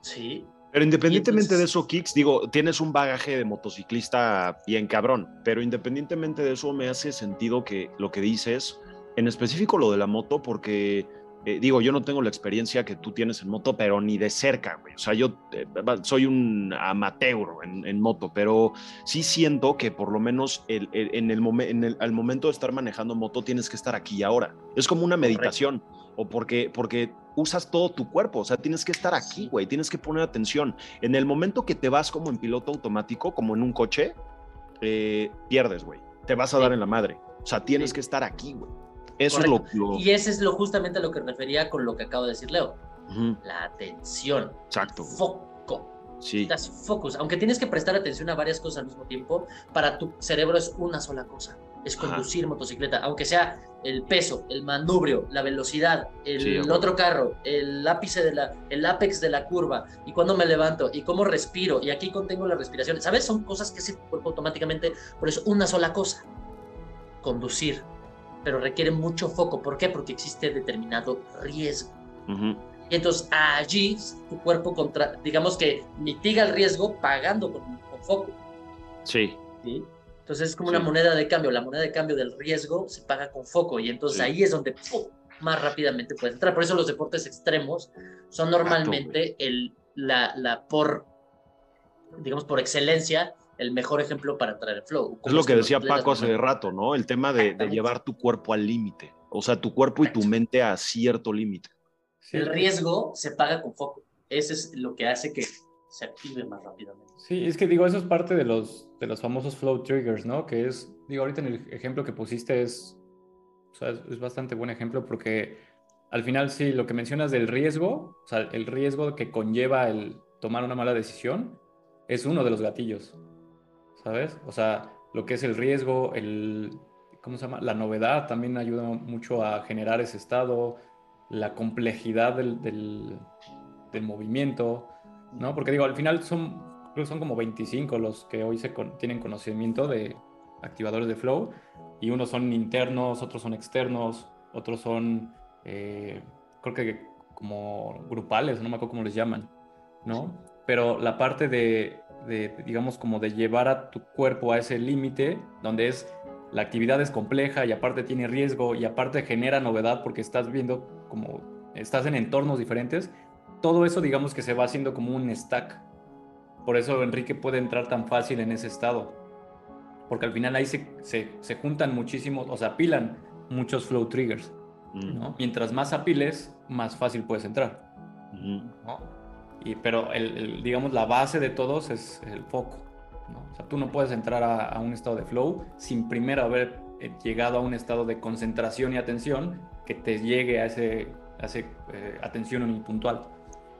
¿sí? Pero independientemente de eso, Kicks, digo, tienes un bagaje de motociclista bien cabrón, pero independientemente de eso me hace sentido que lo que dices, en específico lo de la moto, porque eh, digo, yo no tengo la experiencia que tú tienes en moto, pero ni de cerca, güey. O sea, yo eh, soy un amateur en, moto, pero sí siento que por lo menos en el, en el, al momento de estar manejando moto tienes que estar aquí y ahora. Es como una meditación o porque, porque usas todo tu cuerpo, o sea, tienes que estar aquí, güey, tienes que poner atención. En el momento que te vas como en piloto automático, como en un coche, eh, pierdes, güey, te vas a dar en la madre. O sea, tienes que estar aquí, güey. Eso es lo, Y ese es lo, justamente a lo que refería con lo que acabo de decir, Leo. La atención. Exacto. Foco. Sí. Das focus. Aunque tienes que prestar atención a varias cosas al mismo tiempo, para tu cerebro es una sola cosa. Es conducir motocicleta. Aunque sea el peso, el manubrio, la velocidad, el, otro carro, el ápice de la, el apex de la curva, y cuando me levanto, y cómo respiro, y aquí contengo la respiración. ¿Sabes? Son cosas que se cuerpo automáticamente, pero es una sola cosa. Conducir. Pero requiere mucho foco. ¿Por qué? Porque existe determinado riesgo. Y entonces allí tu cuerpo, contra, digamos que mitiga el riesgo pagando con, con foco. Sí. ¿Sí? Entonces es como una moneda de cambio. La moneda de cambio del riesgo se paga con foco y entonces ahí es donde más rápidamente puedes entrar. Por eso los deportes extremos son normalmente el, la, la por, digamos, por excelencia, el mejor ejemplo para entrar en flow. Es lo que decía Paco hace rato, ¿no? El tema de, de llevar tu cuerpo al límite. O sea, tu cuerpo y tu mente a cierto límite. El riesgo se paga con foco. Ese es lo que hace que se active más rápidamente. Sí, es que digo, eso es parte de los, de los famosos flow triggers, ¿no? Que es, digo, ahorita en el ejemplo que pusiste es, o sea, es, bastante buen ejemplo porque al final sí, lo que mencionas del riesgo, o sea, el riesgo que conlleva el tomar una mala decisión es uno de los gatillos, ¿sabes? O sea, lo que es el riesgo, el, ¿cómo se llama? La novedad también ayuda mucho a generar ese estado, la complejidad del, del, del movimiento, ¿no? Porque digo, al final son, son como 25 los que hoy se tienen conocimiento de activadores de flow y unos son internos, otros son externos, otros son, eh, creo que como grupales, no me acuerdo cómo les llaman, ¿no? Pero la parte de, de, digamos, como de llevar a tu cuerpo a ese límite, donde es, la actividad es compleja y aparte tiene riesgo y aparte genera novedad porque estás viendo como, estás en entornos diferentes, todo eso digamos que se va haciendo como un stack. Por eso Enrique puede entrar tan fácil en ese estado. Porque al final ahí se, se, juntan muchísimos, o sea, apilan muchos flow triggers. Mm. Mientras más apiles, más fácil puedes entrar. y, pero el, digamos la base de todos es el foco. O sea, tú no puedes entrar a, un estado de flow sin primero haber llegado a un estado de concentración y atención que te llegue a ese, a ese eh, atención unipuntual.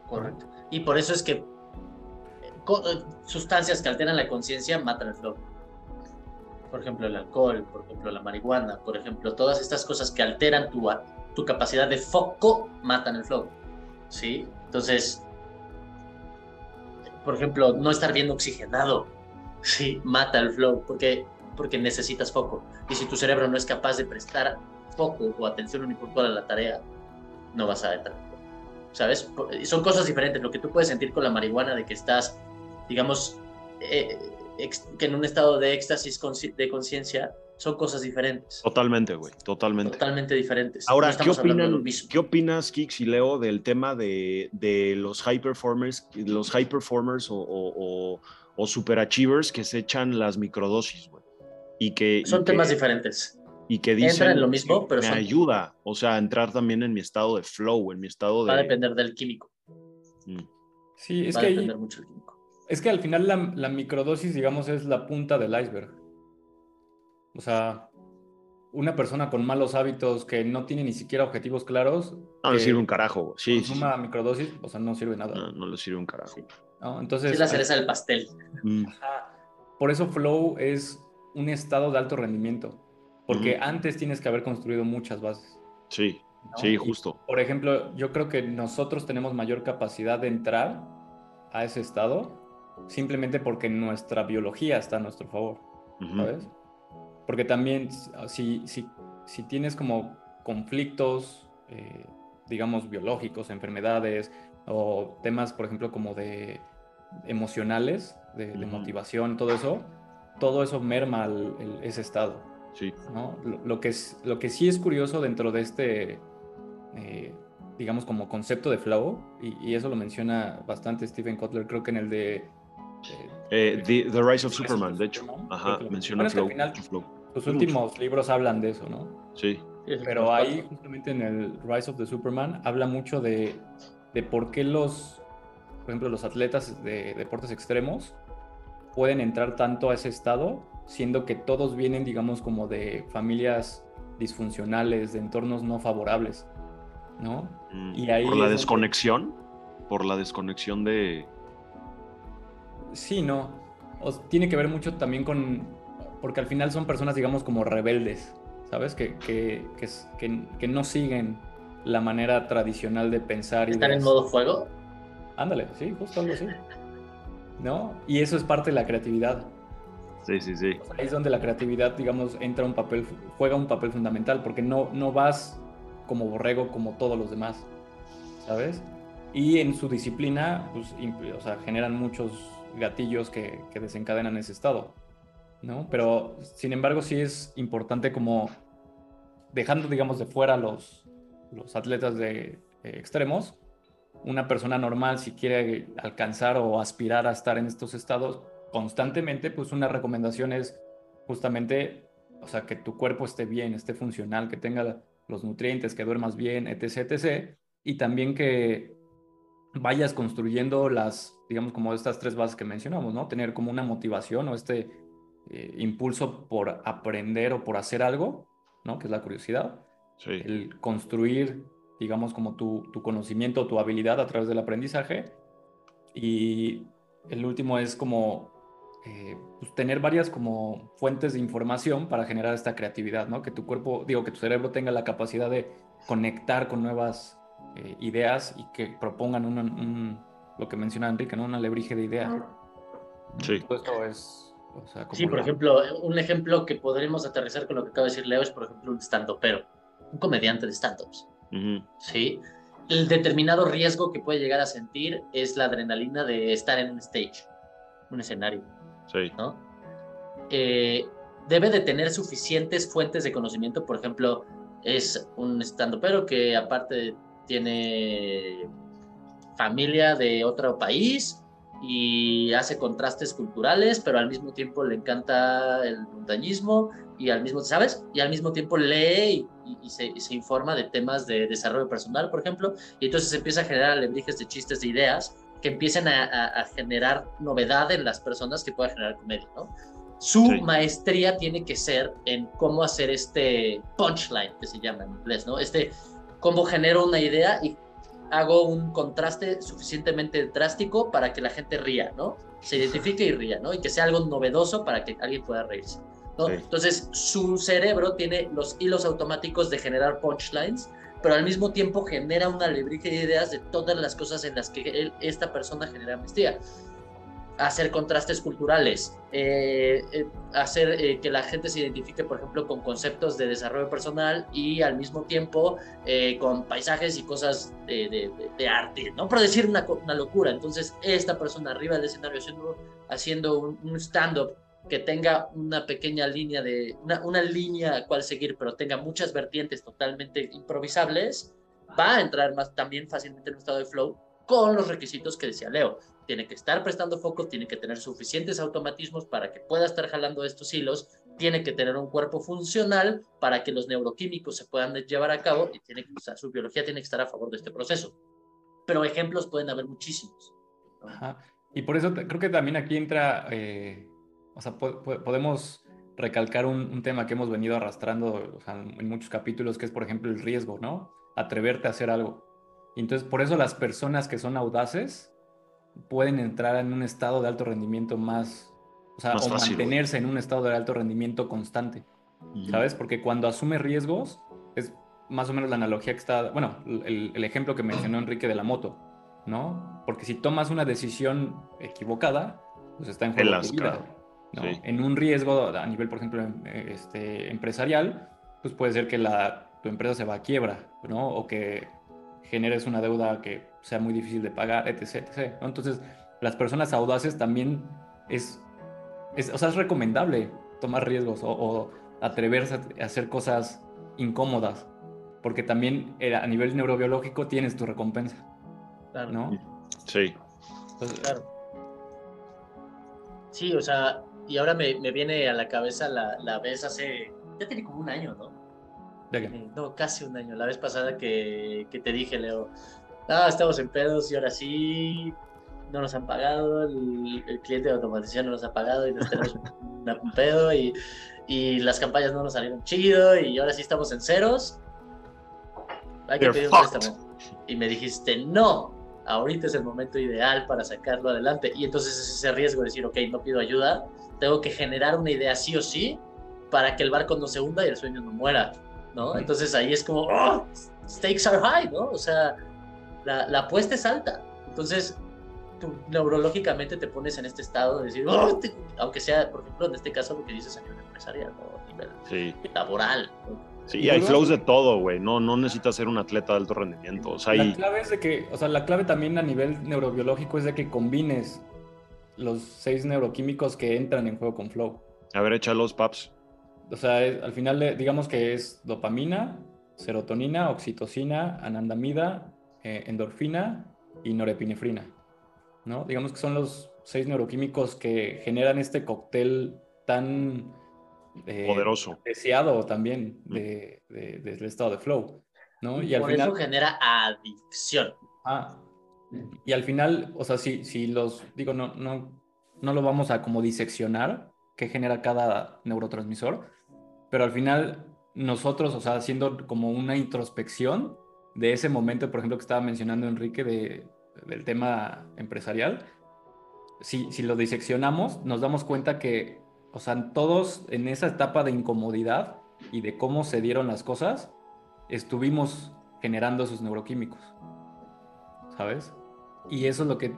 Correcto. Y por eso es que eh, eh, sustancias que alteran la conciencia matan el flow. Por ejemplo, el alcohol, por ejemplo, la marihuana, por ejemplo, todas estas cosas que alteran tu, tu capacidad de foco matan el flow. ¿Sí? Entonces, por ejemplo, no estar bien oxigenado, *laughs* sí, mata el flow, porque, porque necesitas foco. Y si tu cerebro no es capaz de prestar foco o atención unipuntual a la tarea, no vas a entrar. ¿sabes? Son cosas diferentes. Lo que tú puedes sentir con la marihuana de que estás, digamos, eh, que en un estado de éxtasis de conciencia, son cosas diferentes. Totalmente, güey, totalmente. Totalmente diferentes. Ahora, ¿qué, opinan, ¿qué opinas, Kix y Leo, del tema de, de los high performers, los high performers o, o, o, super achievers que se echan las microdosis, güey? Y que, son temas diferentes y que dicen en lo mismo, pero me ayuda, o sea, a entrar también en mi estado de flow, en mi estado de... Va a depender del químico. Mm. Sí, es Va que... A depender mucho del químico. Es que al final la, la, microdosis, digamos, es la punta del iceberg. O sea, una persona con malos hábitos que no tiene ni siquiera objetivos claros... No le sirve un carajo. Sí, una microdosis, o sea, no sirve nada. No, no le sirve un carajo. ¿No? Entonces, es la cereza del pastel. Mm. Por eso flow es un estado de alto rendimiento porque antes tienes que haber construido muchas bases. Sí, sí, justo. por ejemplo, yo creo que nosotros tenemos mayor capacidad de entrar a ese estado simplemente porque nuestra biología está a nuestro favor, ¿sabes? Porque también si, si, si tienes como conflictos, eh, digamos, biológicos, enfermedades o temas, por ejemplo, como de emocionales, de, motivación, todo eso, todo eso merma ese estado. Sí. ¿no? Lo, que es, lo que sí es curioso dentro de este, eh, digamos, como concepto de flow, y, eso lo menciona bastante Stephen Kotler, creo que en el de... Eh, the, Rise of Superman, de hecho. Ajá, menciona flow, Los últimos libros hablan de eso, ¿no? Sí. Pero ahí, justamente en el Rise of the Superman, habla mucho de, de por qué los, por ejemplo, los atletas de deportes extremos pueden entrar tanto a ese estado siendo que todos vienen, digamos, como de familias disfuncionales, de entornos no favorables, ¿no? Mm, y ahí ¿Por la desconexión? ¿Por la desconexión de...? Sí, no. tiene que ver mucho también con... Porque al final son personas, digamos, como rebeldes, ¿sabes? Que, que, que, que no siguen la manera tradicional de pensar. Y ¿Están en modo fuego? Ándale, sí, justo algo así. ¿No? Y eso es parte de la creatividad. Sí, sí, sí. ahí es donde la creatividad, digamos, entra un papel, juega un papel fundamental, porque no, no vas como borrego como todos los demás, ¿sabes? Y en su disciplina, pues, o sea, generan muchos gatillos que, que, desencadenan ese estado, ¿no? Pero, sin embargo, sí es importante como, dejando, digamos, de fuera los, los atletas de extremos, una persona normal, si quiere alcanzar o aspirar a estar en estos estados, constantemente, pues una recomendación es justamente, o sea, que tu cuerpo esté bien, esté funcional, que tenga los nutrientes, que duermas bien, etc., etc. Y también que, vayas construyendo las, digamos, como estas tres bases que mencionamos, ¿no? Tener como una motivación o este eh, impulso por aprender o por hacer algo, ¿no? Que es la curiosidad. Sí. El construir, digamos, como tu, tu conocimiento, tu habilidad a través del aprendizaje. Y el último es como eh, pues tener varias como fuentes de información para generar esta creatividad, ¿no? Que tu cuerpo, digo, que tu cerebro tenga la capacidad de conectar con nuevas eh, ideas y que propongan un, lo que menciona Enrique, ¿no? Una lebrige de ideas. Sí. Todo esto es... O sea, sí, por ejemplo, un ejemplo que podremos aterrizar con lo que acaba de decir Leo es, por ejemplo, un stand pero un comediante de stand-ups. Sí. El determinado riesgo que puede llegar a sentir es la adrenalina de estar en un stage, un escenario. Sí. ¿no? Eh, debe de tener suficientes fuentes de conocimiento, por ejemplo, es un estando pero que aparte tiene familia de otro país y hace contrastes culturales, pero al mismo tiempo le encanta el montañismo y al mismo, ¿sabes? Y al mismo tiempo lee y, se, informa de temas de desarrollo personal, por ejemplo, y entonces empieza a generar alebrijes de chistes, de ideas que empiecen a, generar novedad en las personas que puedan generar comedia, ¿no? Su maestría tiene que ser en cómo hacer este punchline, que se llama en inglés, ¿no? Este, cómo genero una idea y hago un contraste suficientemente drástico para que la gente ría, ¿no? Se identifique y ría, ¿no? Y que sea algo novedoso para que alguien pueda reírse. ¿no? Entonces, su cerebro tiene los hilos automáticos de generar punchlines pero al mismo tiempo genera una alebrije de ideas de todas las cosas en las que él, esta persona genera maestría. Hacer contrastes culturales, eh, eh, hacer eh, que la gente se identifique, por ejemplo, con conceptos de desarrollo personal y al mismo tiempo con paisajes y cosas de, arte, ¿no? Por decir una, locura. Entonces, esta persona arriba del escenario haciendo, haciendo un, un stand-up que tenga una pequeña línea de, una, una línea a cual seguir, pero tenga muchas vertientes totalmente improvisables, va a entrar más también fácilmente en un estado de flow con los requisitos que decía Leo. Tiene que estar prestando foco, tiene que tener suficientes automatismos para que pueda estar jalando estos hilos, tiene que tener un cuerpo funcional para que los neuroquímicos se puedan llevar a cabo y tiene que, su biología tiene que estar a favor de este proceso. Pero ejemplos pueden haber muchísimos. Y por eso creo que también aquí entra eh, o sea, podemos recalcar un, tema que hemos venido arrastrando en muchos capítulos, que es, por ejemplo, el riesgo, ¿no? Atreverte a hacer algo. Entonces, por eso las personas que son audaces pueden entrar en un estado de alto rendimiento más, o sea, o mantenerse en un estado de alto rendimiento constante, ¿sabes? Porque cuando asume riesgos, es más o menos la analogía que está, bueno, el, ejemplo que mencionó Enrique de la moto, ¿no? Porque si tomas una decisión equivocada, pues está en juego tu vida. En un riesgo a nivel, por ejemplo, em, este, empresarial, pues puede ser que la, tu empresa se va a quiebra, ¿no? O que generes una deuda que sea muy difícil de pagar, etc. etc Entonces, las personas audaces también es, es, o sea, es recomendable tomar riesgos o, atreverse a hacer cosas incómodas, porque también eh, a nivel neurobiológico tienes tu recompensa, ¿no? Sí. claro. Sí, o sea, y ahora me, me, viene a la cabeza la, la, vez hace, ya tiene como un año, ¿no? ¿De qué? Eh, no, casi un año. La vez pasada que, que te dije, Leo, ah, estamos en pedos y ahora sí no nos han pagado, el, cliente de automatización no nos ha pagado y nos tenemos *laughs* un, pedo y, y, las campañas no nos salieron chido y ahora sí estamos en ceros. Hay que pedir un préstamo. Y me dijiste, no, ahorita es el momento ideal para sacarlo adelante. Y entonces es ese riesgo de decir, ok, no pido ayuda, tengo que generar una idea sí o sí para que el barco no se hunda y el sueño no muera, ¿no? Entonces ahí es como, oh, stakes are high, ¿no? O sea, la, la apuesta es alta. Entonces, tú neurológicamente te pones en este estado de decir, oh, aunque sea, por ejemplo, en este caso lo que dices a nivel empresarial, ¿no? a nivel sí. laboral. Sí, hay flows de todo, güey. No, no necesitas ser un atleta de alto rendimiento. O sea, la clave es de que, o sea, la clave también a nivel neurobiológico es de que combines los seis neuroquímicos que entran en juego con Flow. A ver, échalos, paps. O sea, al final digamos que es dopamina, serotonina, oxitocina, anandamida, eh, endorfina y norepinefrina. ¿no? Digamos que son los seis neuroquímicos que generan este cóctel tan eh, poderoso, deseado también mm. de, del estado de flow. ¿no? Y, al por final... eso genera adicción. Ah, Y al final, o sea, si, si los, digo, no, no, no lo vamos a como diseccionar, qué genera cada neurotransmisor, pero al final nosotros, o sea, haciendo como una introspección de ese momento, por ejemplo, que estaba mencionando Enrique de, del tema empresarial, si, si lo diseccionamos, nos damos cuenta que, o sea, todos en esa etapa de incomodidad y de cómo se dieron las cosas, estuvimos generando esos neuroquímicos, ¿sabes? Y eso es lo que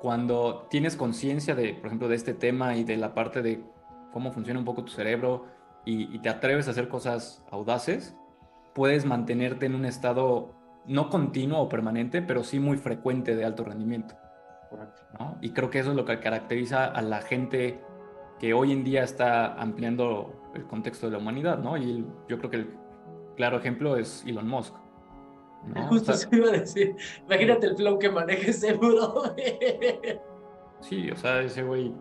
cuando tienes conciencia de, por ejemplo, de este tema y de la parte de cómo funciona un poco tu cerebro y, te atreves a hacer cosas audaces, puedes mantenerte en un estado no continuo o permanente, pero sí muy frecuente de alto rendimiento. ¿no? Y creo que eso es lo que caracteriza a la gente que hoy en día está ampliando el contexto de la humanidad, ¿no? Y yo creo que el claro ejemplo es Elon Musk. *laughs* Justo se iba a decir, imagínate el flow que maneja ese bro. *laughs* sí, o sea, ese güey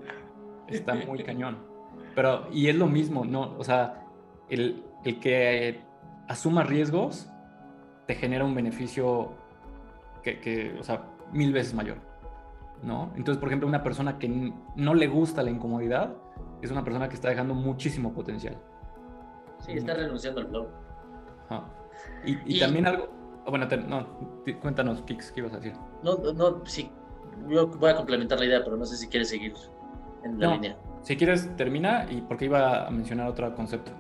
está muy cañón. Pero, y es lo mismo, ¿no? O sea, el, el que asuma riesgos te genera un beneficio que, que, o sea, mil veces mayor, ¿no? Entonces, por ejemplo, una persona que no le gusta la incomodidad es una persona que está dejando muchísimo potencial. Sí, está renunciando al flow. Y, y, también algo, oh, bueno, no, cuéntanos, Kix, ¿qué ibas a decir? No, no, sí, yo voy a complementar la idea, pero no sé si quieres seguir en la línea. Si quieres, termina y porque iba a mencionar otro concepto.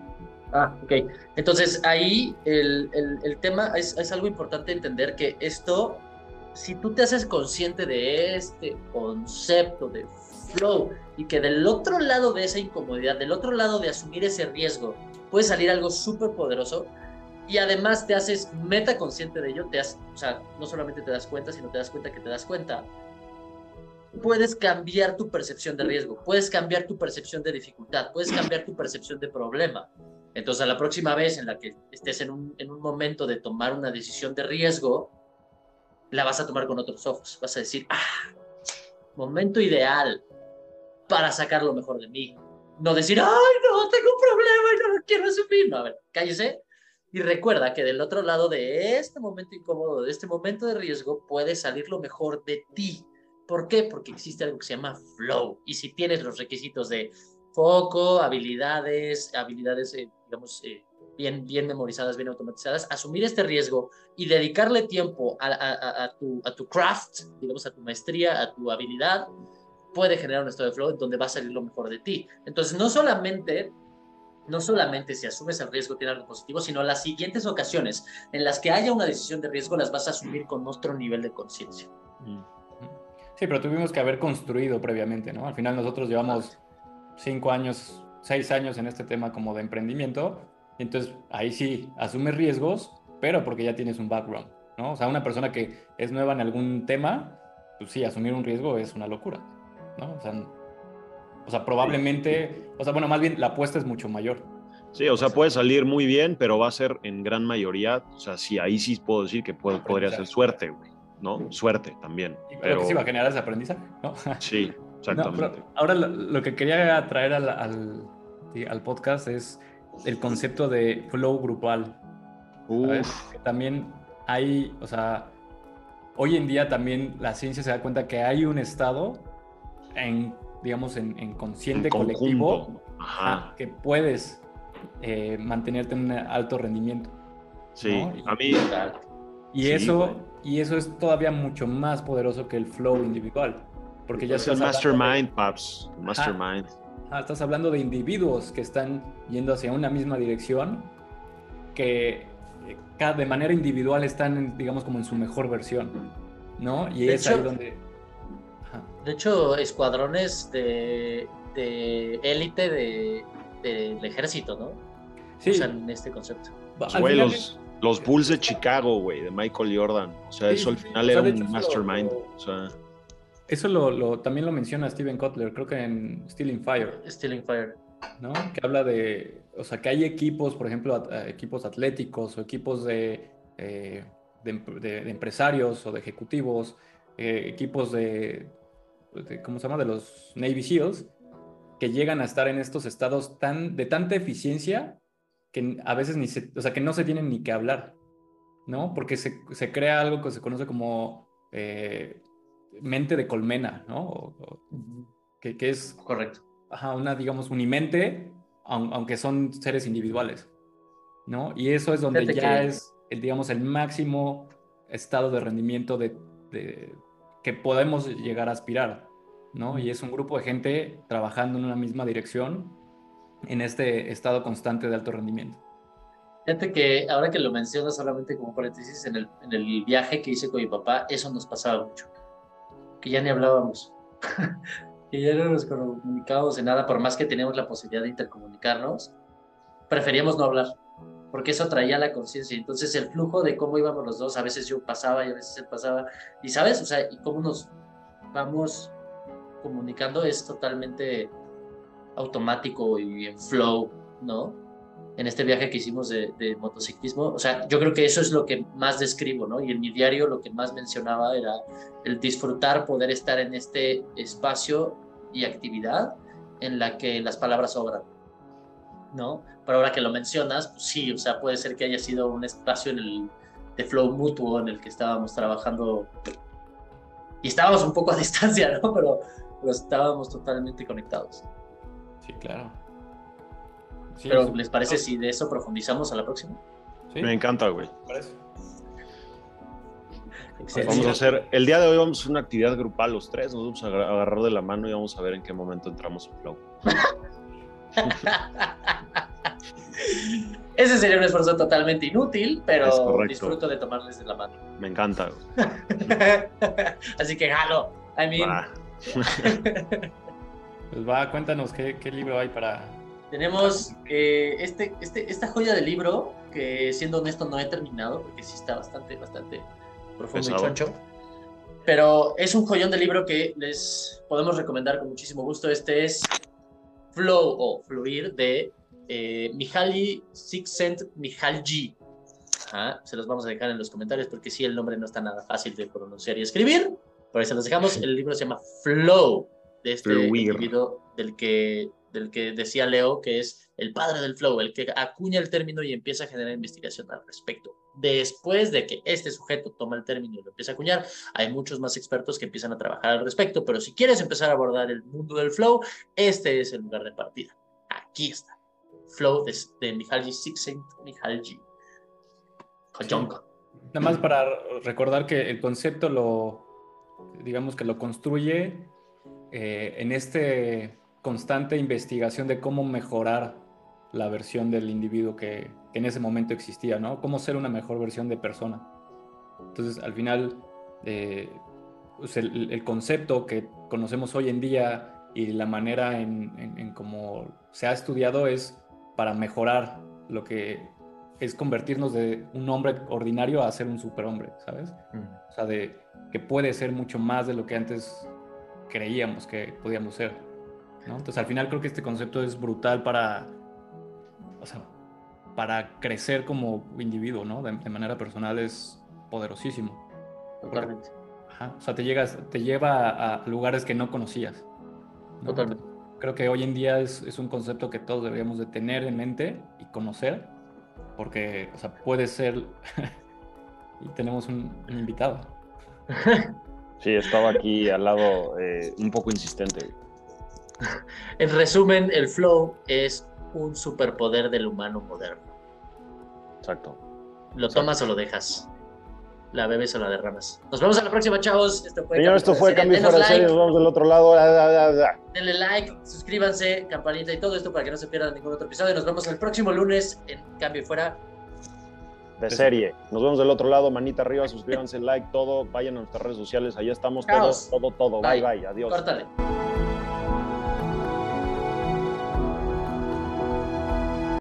Ah, ok. Entonces ahí el, el, tema es, es, algo importante entender que esto, si tú te haces consciente de este concepto de flow y que del otro lado de esa incomodidad, del otro lado de asumir ese riesgo, puede salir algo súper poderoso y además te haces meta consciente de ello, te has, o sea, no solamente te das cuenta, sino te das cuenta que te das cuenta, puedes cambiar tu percepción de riesgo, puedes cambiar tu percepción de dificultad, puedes cambiar tu percepción de problema. Entonces, a la próxima vez en la que estés en un, en un momento de tomar una decisión de riesgo, la vas a tomar con otros ojos. Vas a decir, ah, momento ideal para sacar lo mejor de mí. No decir, ay, no, tengo un problema y no lo quiero asumir. No, a ver, cállese. Y recuerda que del otro lado de este momento incómodo, de este momento de riesgo, puede salir lo mejor de ti ¿Por qué? Porque existe algo que se llama flow. Y si tienes los requisitos de foco, habilidades, habilidades, eh, digamos, eh, bien, bien memorizadas, bien automatizadas, asumir este riesgo y dedicarle tiempo a, tu, craft, digamos, a tu maestría, a tu habilidad, puede generar un estado de flow donde va a salir lo mejor de ti. Entonces, no solamente no solamente si asumes el riesgo tiene algo positivo, sino las siguientes ocasiones en las que haya una decisión de riesgo las vas a asumir con otro nivel de conciencia. Mm. Sí, pero tuvimos que haber construido previamente, ¿no? Al final nosotros llevamos cinco años, seis años en este tema como de emprendimiento, entonces ahí sí asumes riesgos, pero porque ya tienes un background, ¿no? O sea, una persona que es nueva en algún tema, pues sí, asumir un riesgo es una locura, ¿no? O sea, o sea probablemente, o sea, bueno, más bien la apuesta es mucho mayor. Sí, o sea, puede salir muy bien, pero va a ser en gran mayoría, o sea, sí, ahí sí puedo decir que podría ser suerte, güey. ¿No? Suerte también. pero que sí va a generar ese aprendizaje, ¿no? *laughs* Sí, exactamente. ahora lo, que quería traer al, al, podcast es el concepto de flow grupal. Que también hay, o sea, hoy en día también la ciencia se da cuenta que hay un estado en, digamos, en, consciente colectivo que puedes eh, mantenerte en un alto rendimiento. Sí, a mí. Y eso y eso es todavía mucho más poderoso que el flow individual. Porque ya es el mastermind, Paps. Mastermind. estás hablando de individuos que están yendo hacia una misma dirección, que eh, de manera individual están, digamos, como en su mejor versión. ¿No? Y es ahí donde. De hecho, escuadrones de élite de, del ejército, ¿no? Sí. Usan este concepto. Al los Bulls de Chicago, güey, de Michael Jordan. O sea, eso al final era un mastermind. o sea. Eso lo, también lo menciona Steven Kotler, creo que en Stealing Fire. Stealing Fire. ¿No? Que habla de, o sea, que hay equipos, por ejemplo, equipos atléticos o equipos de, eh, de, empresarios o de ejecutivos, eh, equipos de, ¿cómo se llama? De los Navy SEALs, que llegan a estar en estos estados tan, de tanta eficiencia que a veces ni se, o sea, que no se tienen ni que hablar, ¿no? Porque se, se crea algo que se conoce como eh, mente de colmena, ¿no? que, es... Correcto. Ajá, una, digamos, unimente, aunque son seres individuales, ¿no? Y eso es donde ya es, el, digamos, el máximo estado de rendimiento de, que podemos llegar a aspirar, ¿no? Y es un grupo de gente trabajando en una misma dirección en este estado constante de alto rendimiento. Fíjate que ahora que lo mencionas solamente como paréntesis, en el, en el viaje que hice con mi papá, eso nos pasaba mucho, que ya ni hablábamos, *laughs* que ya no nos comunicábamos en nada, por más que teníamos la posibilidad de intercomunicarnos, preferíamos no hablar, porque eso traía la conciencia. Entonces el flujo de cómo íbamos los dos, a veces yo pasaba y a veces él pasaba, y sabes, o sea, y cómo nos vamos comunicando es totalmente automático y en flow, ¿no? En este viaje que hicimos de, motociclismo, o sea, yo creo que eso es lo que más describo, ¿no? Y en mi diario lo que más mencionaba era el disfrutar, poder estar en este espacio y actividad en la que las palabras sobran, ¿no? Pero ahora que lo mencionas, pues sí, o sea, puede ser que haya sido un espacio en el, de flow mutuo en el que estábamos trabajando y estábamos un poco a *laughs* distancia, ¿no? Pero, pero estábamos totalmente conectados. Sí, claro. Pero, ¿les parece si de eso profundizamos a la próxima? Me encanta, güey. Vamos a hacer, el día de hoy vamos a hacer una actividad grupal los tres, nos vamos a agarrar de la mano y vamos a ver en qué momento entramos en flow. *laughs* Ese sería un esfuerzo totalmente inútil, pero disfruto de tomarles de la mano. Me encanta. *laughs* Así que jalo. I mean. *laughs* Pues va, cuéntanos qué, libro hay para. Tenemos eh, este, este, esta joya de libro que, siendo honesto, no he terminado porque sí está bastante, bastante profundo y choncho. Pero es un joyón de libro que les podemos recomendar con muchísimo gusto. Este es Flow o Fluir de eh, Mihaly Csikszentmihalyi. se los vamos a dejar en los comentarios porque sí, el nombre no está nada fácil de pronunciar y escribir. Por eso los dejamos. El libro se llama Flow de este individuo del que, del que decía Leo que es el padre del flow, el que acuña el término y empieza a generar investigación al respecto. Después de que este sujeto toma el término y lo empieza a acuñar, hay muchos más expertos que empiezan a trabajar al respecto, pero si quieres empezar a abordar el mundo del flow, este es el lugar de partida. Aquí está. Flow de, de Mihaly Csikszentmihalyi. Nada más para recordar que el concepto lo, digamos que lo construye eh, en este constante investigación de cómo mejorar la versión del individuo que, en ese momento existía, ¿no? Cómo ser una mejor versión de persona. Entonces, al final, eh, pues el, concepto que conocemos hoy en día y la manera en, cómo se ha estudiado es para mejorar lo que es convertirnos de un hombre ordinario a ser un superhombre, ¿sabes? Mm. O sea, de que puede ser mucho más de lo que antes creíamos que podíamos ser. ¿no? Entonces al final creo que este concepto es brutal para, o sea, para crecer como individuo, ¿no? De, manera personal es poderosísimo. Totalmente. o sea, te, llegas, te lleva a, lugares que no conocías. Totalmente. Creo que hoy en día es, es, un concepto que todos deberíamos de tener en mente y conocer, porque, o sea, puede ser... *laughs* y tenemos un, un invitado. *laughs* Sí, estaba aquí al lado eh, un poco insistente. En resumen, el flow es un superpoder del humano moderno. Exacto. ¿Lo tomas o lo dejas? ¿La bebes o la derramas? Nos vemos a la próxima, chavos. Esto fue Señor, esto fue Cambio Fuera de Serie. Nos vemos del otro lado. Denle like, suscríbanse, campanita y todo esto para que no se pierdan ningún otro episodio. Nos vemos el próximo lunes en Cambio Fuera de serie. Nos vemos del otro lado, manita arriba, suscríbanse, like, todo, vayan a nuestras redes sociales, ahí estamos todos, todo, todo. Bye, bye, adiós. Córtale.